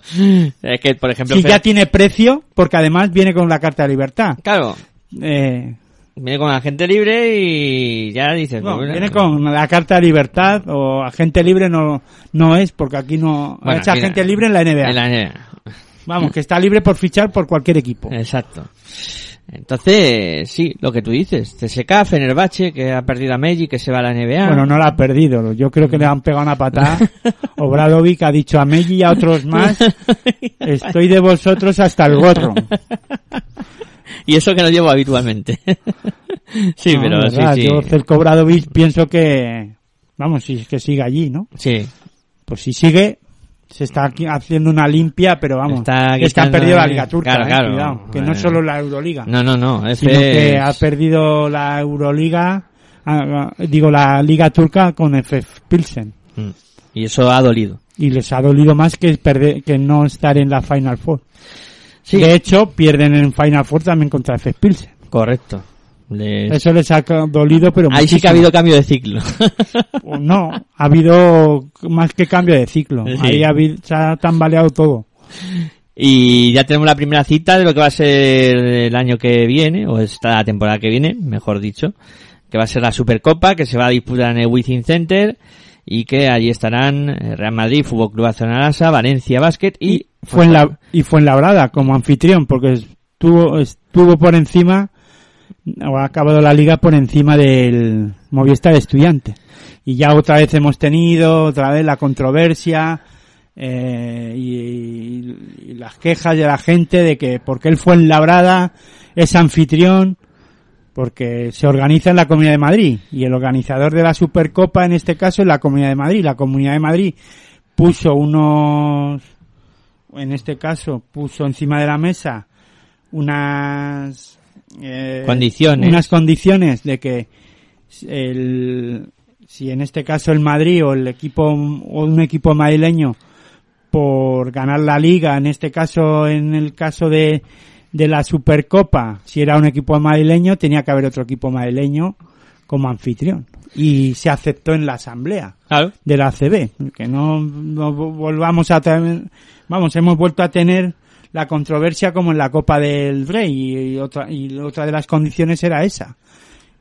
Es que, por ejemplo... Si ya tiene precio, porque además viene con la carta de libertad. Claro. Eh, Viene con agente libre y ya dices... no, pues, viene bueno, con la carta de libertad o agente libre no, no es, porque aquí no, Bueno, es aquí agente libre en la NBA. en la NBA. Vamos, que está libre por fichar por cualquier equipo. Exacto. Entonces, sí, lo que tú dices. CSK, Fenerbahce, que ha perdido a Meji, que se va a la NBA. Bueno, no la ha perdido. Yo creo que le han pegado una patada. Obradovic ha dicho a Meji y a otros más, estoy de vosotros hasta el gorro. Y eso que no llevo habitualmente. sí, No, pero verdad, sí, sí. Yo pienso que, vamos, si es que sigue allí, ¿no? Sí. Pues si sigue, se está aquí haciendo una limpia, pero vamos, Está es que han perdido la Liga Turca, Claro, eh, claro. cuidado, que no Eh, es solo la Euroliga, No, no, no. Ese sino que es- ha perdido la Euroliga, ah, ah, digo la Liga Turca con FF Pilsen. Mm. Y eso ha dolido. y les ha dolido más que perder, que no estar en la Final Four. Sí. De hecho, pierden en Final Four también contra Pilsen. Correcto. Les- Eso les ha dolido, pero Ahí sí que ha habido cambio de ciclo. No, ha habido más que cambio de ciclo. Sí. Ahí ha habido- se ha tambaleado todo. Y ya tenemos la primera cita de lo que va a ser el año que viene, o esta temporada que viene, mejor dicho, que va a ser la Supercopa, que se va a disputar en el Wizzing Center, y que allí estarán eh, Real Madrid, Fútbol Club Barcelona, Valencia Basket y... Fue en la, y fue en Labrada como anfitrión, porque estuvo, estuvo por encima, o ha acabado la liga por encima del Movistar Estudiante. Y ya otra vez hemos tenido, otra vez la controversia, eh, y, y las quejas de la gente de que porque él fue en Labrada, es anfitrión, porque se organiza en la Comunidad de Madrid y el organizador de la Supercopa en este caso es la Comunidad de Madrid. La Comunidad de Madrid puso unos, en este caso, puso encima de la mesa unas eh, Condiciones. unas condiciones de que el, si en este caso el Madrid o el equipo o un equipo madrileño por ganar la liga, en este caso en el caso de de la Supercopa, si era un equipo madrileño, tenía que haber otro equipo madrileño como anfitrión. Y se aceptó en la asamblea Claro. de la ACB. Que no, no volvamos a tener, vamos, hemos vuelto a tener la controversia como en la Copa del Rey y otra, y otra de las condiciones era esa,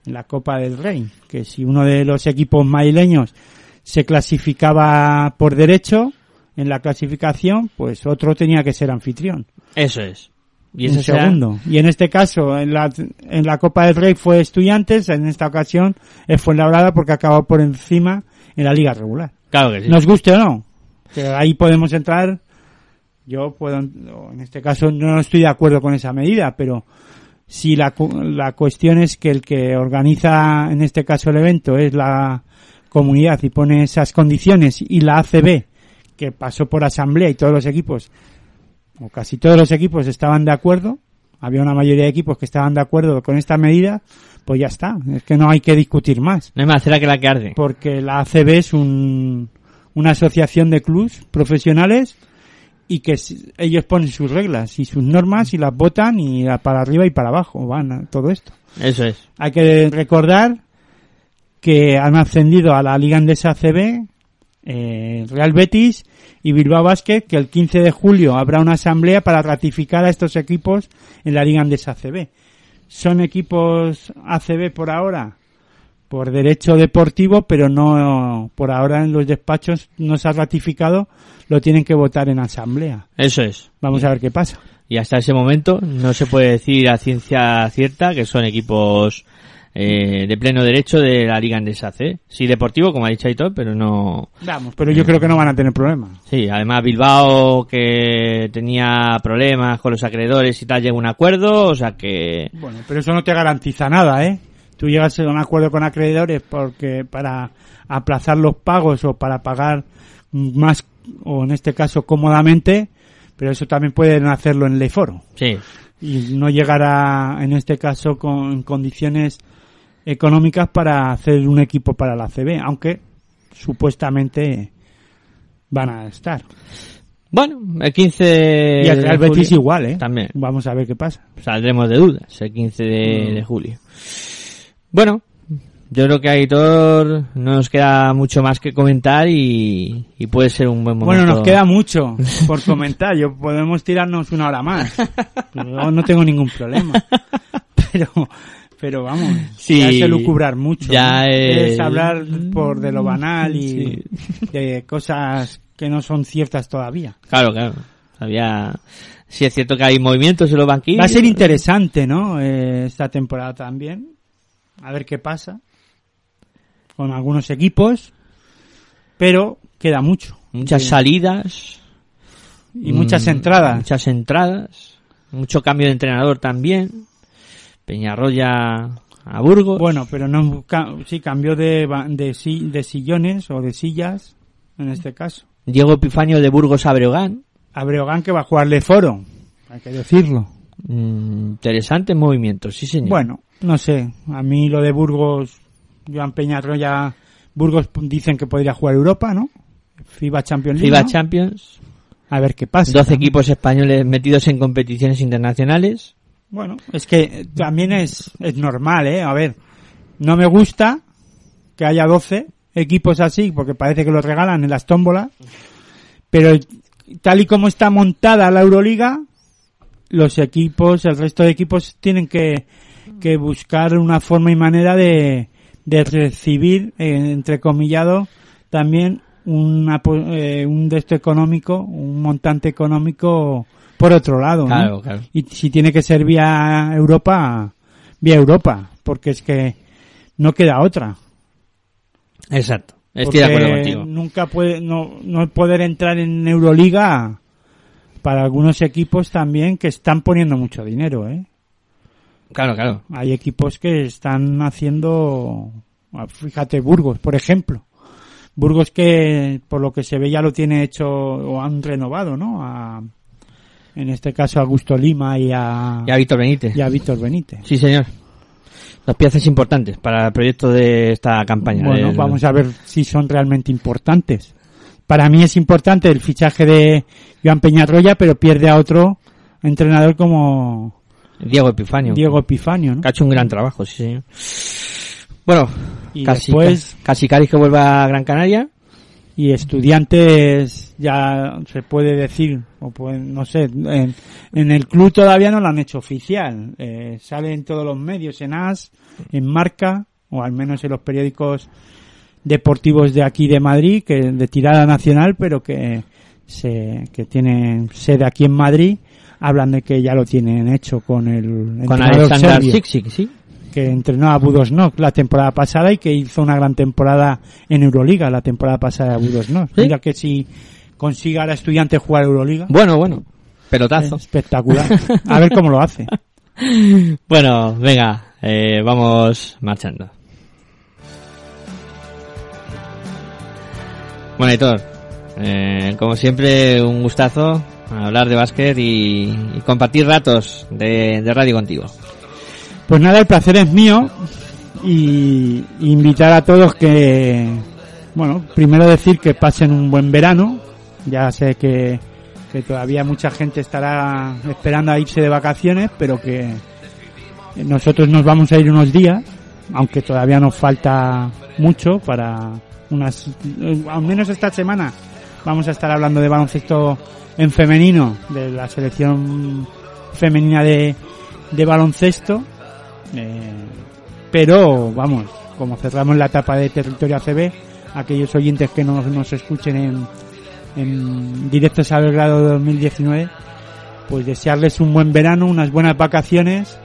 en la Copa del Rey, que si uno de los equipos madrileños se clasificaba por derecho en la clasificación, pues otro tenía que ser anfitrión. Eso es. Y un ese será- segundo. Y en este caso, en la, en la Copa del Rey fue Estudiantes, en esta ocasión es Fuenlabrada porque acabó por encima en la liga regular. Claro que sí. Nos guste o no. Que ahí podemos entrar. Yo puedo, en este caso no estoy de acuerdo con esa medida, pero si la, la cuestión es que el que organiza en este caso el evento es la comunidad y pone esas condiciones y la ACB que pasó por asamblea y todos los equipos o casi todos los equipos estaban de acuerdo, había una mayoría de equipos que estaban de acuerdo con esta medida, pues ya está, es que no hay que discutir más No hay más cera que la que arde. porque la ACB es un, una asociación de clubs profesionales y que ellos ponen sus reglas y sus normas y las votan y para arriba y para abajo van a todo esto. Eso es. Hay que recordar que han ascendido a la Liga Andesa ACB eh, Real Betis y Bilbao Basket que el 15 de julio habrá una asamblea para ratificar a estos equipos en la Liga Andesa ACB. Son equipos ACB por ahora por derecho deportivo, pero no por ahora en los despachos no se ha ratificado, lo tienen que votar en asamblea. Eso es. Vamos a ver qué pasa. Y hasta ese momento no se puede decir a ciencia cierta que son equipos eh, de pleno derecho de la Liga Andesa C. Sí, deportivo, como ha dicho Aitor, pero no... Vamos, pero yo creo que no van a tener problemas. Sí, además Bilbao que tenía problemas con los acreedores y tal llega a un acuerdo, o sea que... Bueno, pero eso no te garantiza nada, ¿eh? Tú llegas a un acuerdo con acreedores porque para aplazar los pagos o para pagar más, o en este caso cómodamente, pero eso también pueden hacerlo en ley foro. Sí, Y no llegar a, en este caso, con condiciones económicas para hacer un equipo para la CB, aunque supuestamente van a estar. Bueno, el 15 Y el Real de Betis julio igual, ¿eh? También. Vamos a ver qué pasa. Saldremos de dudas el 15 de, Mm. de julio. Bueno, yo creo que Aitor no nos queda mucho más que comentar y, y puede ser un buen momento. Bueno, nos queda mucho por comentar. Yo podemos tirarnos una hora más. Yo no tengo ningún problema. Pero, pero vamos, Sí, ya es elucubrar mucho. ya ¿no? es- es hablar por de lo banal y Sí. de cosas que no son ciertas todavía. Claro, claro. Había... Sí es cierto que hay movimientos en los banquillos. Va a ser interesante, ¿no? Eh, esta temporada también. A ver qué pasa con algunos equipos, pero queda mucho. Muchas Sí. salidas. Y muchas Mm, entradas. Muchas entradas. Mucho cambio de entrenador también. Peñarroya a Burgos. Bueno, pero no sí cambió de, de, de sillones o de sillas en este caso. Diego Epifanio de Burgos a Breogán. A Breogán que va a jugarle foro, hay que decirlo. Mm, interesante movimiento, sí señor. Bueno, no sé, a mí lo de Burgos, Joan Peñarroya, Burgos dicen que podría jugar Europa, ¿no? FIBA Champions League. FIBA ¿no? Champions. A ver qué pasa. 12 equipos españoles metidos en competiciones internacionales. Bueno, es que también es, es normal, ¿eh? A ver, no me gusta que haya 12 equipos así, porque parece que los regalan en las tómbolas, pero tal y como está montada la Euroliga, los equipos, el resto de equipos tienen que, que buscar una forma y manera de, de recibir, eh, entrecomillado, también una, eh, un de esto económico, un montante económico por otro lado, ¿no? Claro, claro. Y si tiene que ser vía Europa, vía Europa, porque es que no queda otra. Exacto. Estoy de acuerdo Porque contigo. Nunca puede, no, no poder entrar en Euroliga para algunos equipos también que están poniendo mucho dinero, ¿eh? Claro, claro. Hay equipos que están haciendo, fíjate, Burgos, por ejemplo. Burgos que por lo que se ve ya lo tiene hecho o han renovado, ¿no? A, en este caso a Augusto Lima y a, Y a Víctor Benítez. y a Víctor Benítez. Sí, señor. Dos piezas importantes para el proyecto de esta campaña. Bueno, del- vamos a ver si son realmente importantes. Para mí es importante el fichaje de Joan Peñarroya, pero pierde a otro entrenador como Diego Epifanio. Diego Epifanio, ¿no? Que ha hecho un gran trabajo, sí, señor. Bueno, Y casi, después- casi Cádiz que vuelva a Gran Canaria. Y estudiantes ya se puede decir o pueden, no sé en, en el club todavía no lo han hecho oficial eh, sale en todos los medios en AS en Marca o al menos en los periódicos deportivos de aquí de Madrid que de tirada nacional pero que se que tienen sede aquí en Madrid hablan de que ya lo tienen hecho con el Con Alexander Siksik, sí. Que entrenó a Budosnok la temporada pasada y que hizo una gran temporada en Euroliga la temporada pasada de Budosnok. ¿Sí? Mira que si consiga a estudiante jugar Euroliga, Bueno, bueno. Pelotazo. espectacular. A ver cómo lo hace. Bueno, venga, eh, vamos marchando. Bueno, Hitor, eh, como siempre, un gustazo hablar de básquet y, y compartir ratos de, de radio contigo. Pues nada, el placer es mío y invitar a todos que, bueno, primero decir que pasen un buen verano. Ya sé que, que todavía mucha gente estará esperando a irse de vacaciones, pero que nosotros nos vamos a ir unos días, aunque todavía nos falta mucho para unas, al menos esta semana vamos a estar hablando de baloncesto en femenino, de la selección femenina de, de baloncesto. Eh, pero vamos, como cerramos la etapa de territorio ACB, aquellos oyentes que nos, nos escuchen en, en directos a Belgrado 2019, pues desearles un buen verano, unas buenas vacaciones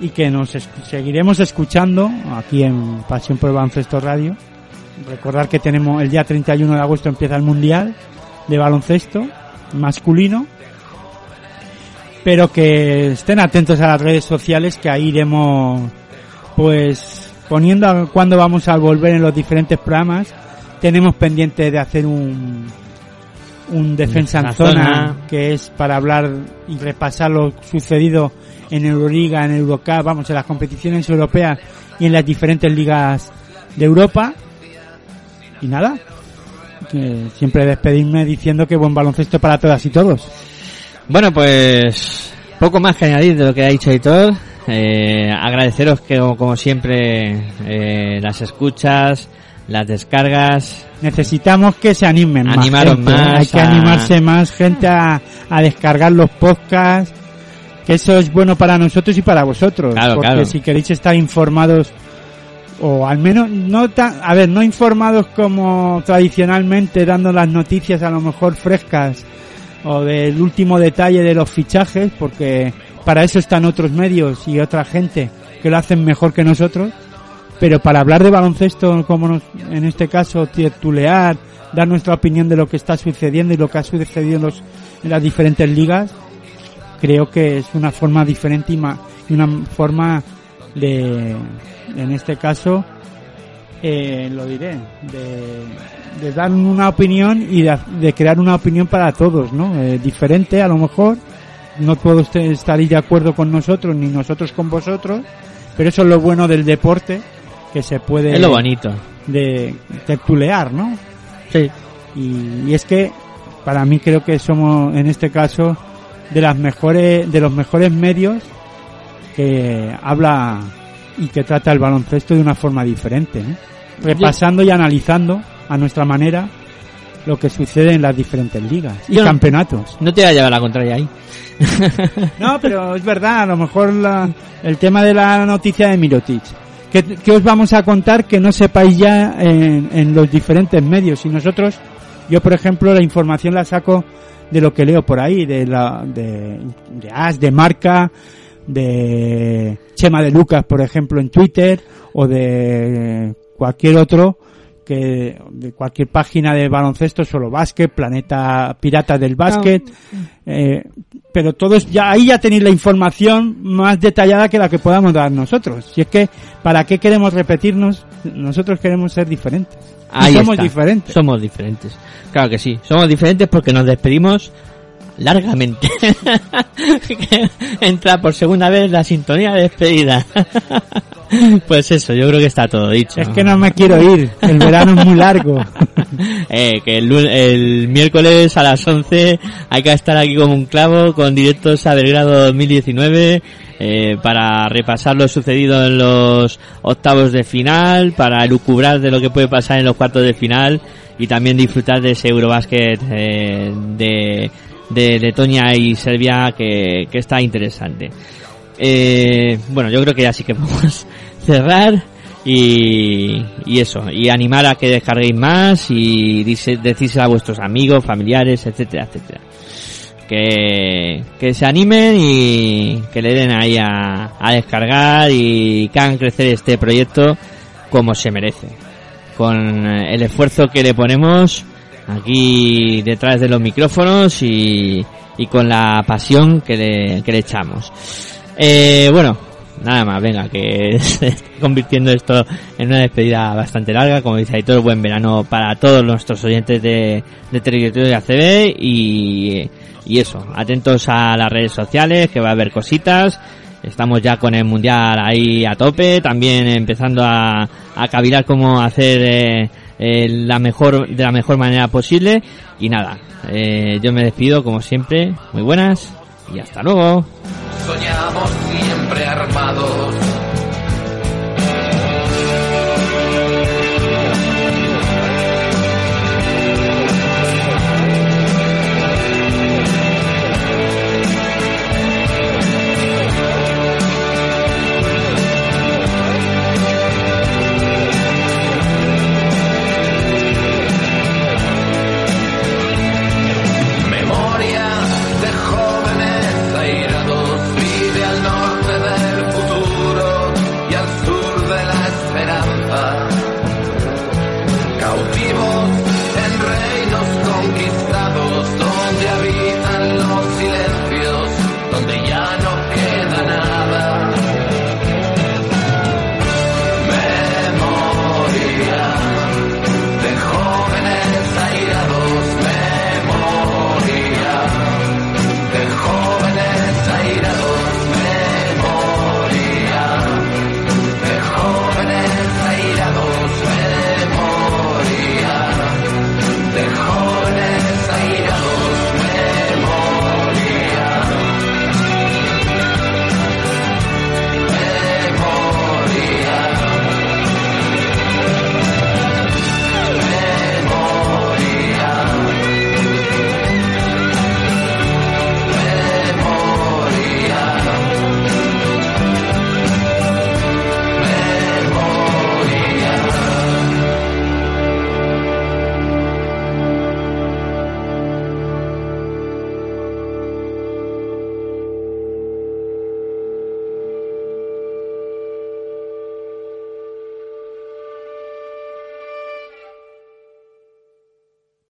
y que nos seguiremos escuchando aquí en Pasión por Baloncesto Radio. Recordar que tenemos el día 31 de agosto empieza el Mundial de baloncesto masculino pero que estén atentos a las redes sociales que ahí iremos pues poniendo a cuándo vamos a volver en los diferentes programas tenemos pendiente de hacer un un defensa en zona, zona. que es para hablar y repasar lo sucedido en Euroliga, en Eurocup, vamos, en las competiciones europeas y en las diferentes ligas de Europa. Y nada, que siempre despedirme diciendo que buen baloncesto para todas y todos. Bueno, pues poco más que añadir de lo que ha dicho Hitor. Eh, agradeceros que, como, como siempre, eh, las escuchas, las descargas. Necesitamos que se animen más. Gente, más Hay que animarse más gente a, a descargar los podcasts. Que eso es bueno para nosotros y para vosotros. Claro, porque claro. si queréis estar informados, o al menos no tan, a ver, no informados como tradicionalmente, dando las noticias a lo mejor frescas o del último detalle de los fichajes, porque para eso están otros medios y otra gente que lo hacen mejor que nosotros. Pero para hablar de baloncesto, como nos- en este caso, tertulear, dar nuestra opinión de lo que está sucediendo y lo que ha sucedido en, los, en las diferentes ligas, creo que es una forma diferente y, ma- una forma de, en este caso, eh, lo diré, de, de dar una opinión y de, de crear una opinión para todos, ¿no? Eh, diferente, a lo mejor, no todos estaréis de acuerdo con nosotros ni nosotros con vosotros, pero eso es lo bueno del deporte, que se puede Es lo bonito. de tertulear, ¿no? Sí. Y, y es que para mí creo que somos en este caso de las mejores de los mejores medios que habla y que trata el baloncesto de una forma diferente, ¿no? repasando y analizando a nuestra manera lo que sucede en las diferentes ligas y Yo campeonatos. No te voy a llevar la contraria ahí. No, pero es verdad, a lo mejor la- el tema de la noticia de Mirotic. ¿Qué, qué os vamos a contar que no sepáis ya en, en los diferentes medios? Y nosotros, yo por ejemplo, la información la saco de lo que leo por ahí, de la, de, de As, de Marca, de Chema de Lucas, por ejemplo, en Twitter, o de cualquier otro, que, de cualquier página de baloncesto, solo básquet, Planeta Pirata del Básquet, eh, pero todos ya ahí ya tenéis la información más detallada que la que podamos dar nosotros. Si es que, ¿para qué queremos repetirnos? Nosotros queremos ser diferentes. Y Ahí somos está. diferentes. Somos diferentes. Claro que sí. Somos diferentes porque nos despedimos largamente. Entra por segunda vez la sintonía de despedida. pues eso, yo creo que está todo dicho. Es que no me quiero ir, el verano es muy largo. Eh, que el, miércoles a las 11 hay que estar aquí como un clavo con directos a Belgrado 2019 eh, para repasar lo sucedido en los octavos de final, para elucubrar de lo que puede pasar en los cuartos de final y también disfrutar de ese Eurobasket eh, de, de Letonia y Serbia que, que está interesante. Eh, bueno, yo creo que ya sí que podemos cerrar y, y eso, y animar a que descarguéis más y dice- decírselo a vuestros amigos, familiares, etcétera, etcétera. Que, que se animen y que le den ahí a, a descargar y que hagan crecer este proyecto como se merece. Con el esfuerzo que le ponemos aquí detrás de los micrófonos y, y con la pasión que le, que le echamos. Eh, bueno, nada más, venga, que se convirtiendo esto en una despedida bastante larga, como dice Aitor, buen verano para todos nuestros oyentes de, de territorio de ACB y, y eso, atentos a las redes sociales, que va a haber cositas, estamos ya con el mundial ahí a tope, también empezando a, a cavilar cómo hacer eh, eh, la mejor, de la mejor manera posible y nada, eh, yo me despido como siempre, muy buenas y hasta luego. Soñamos siempre armados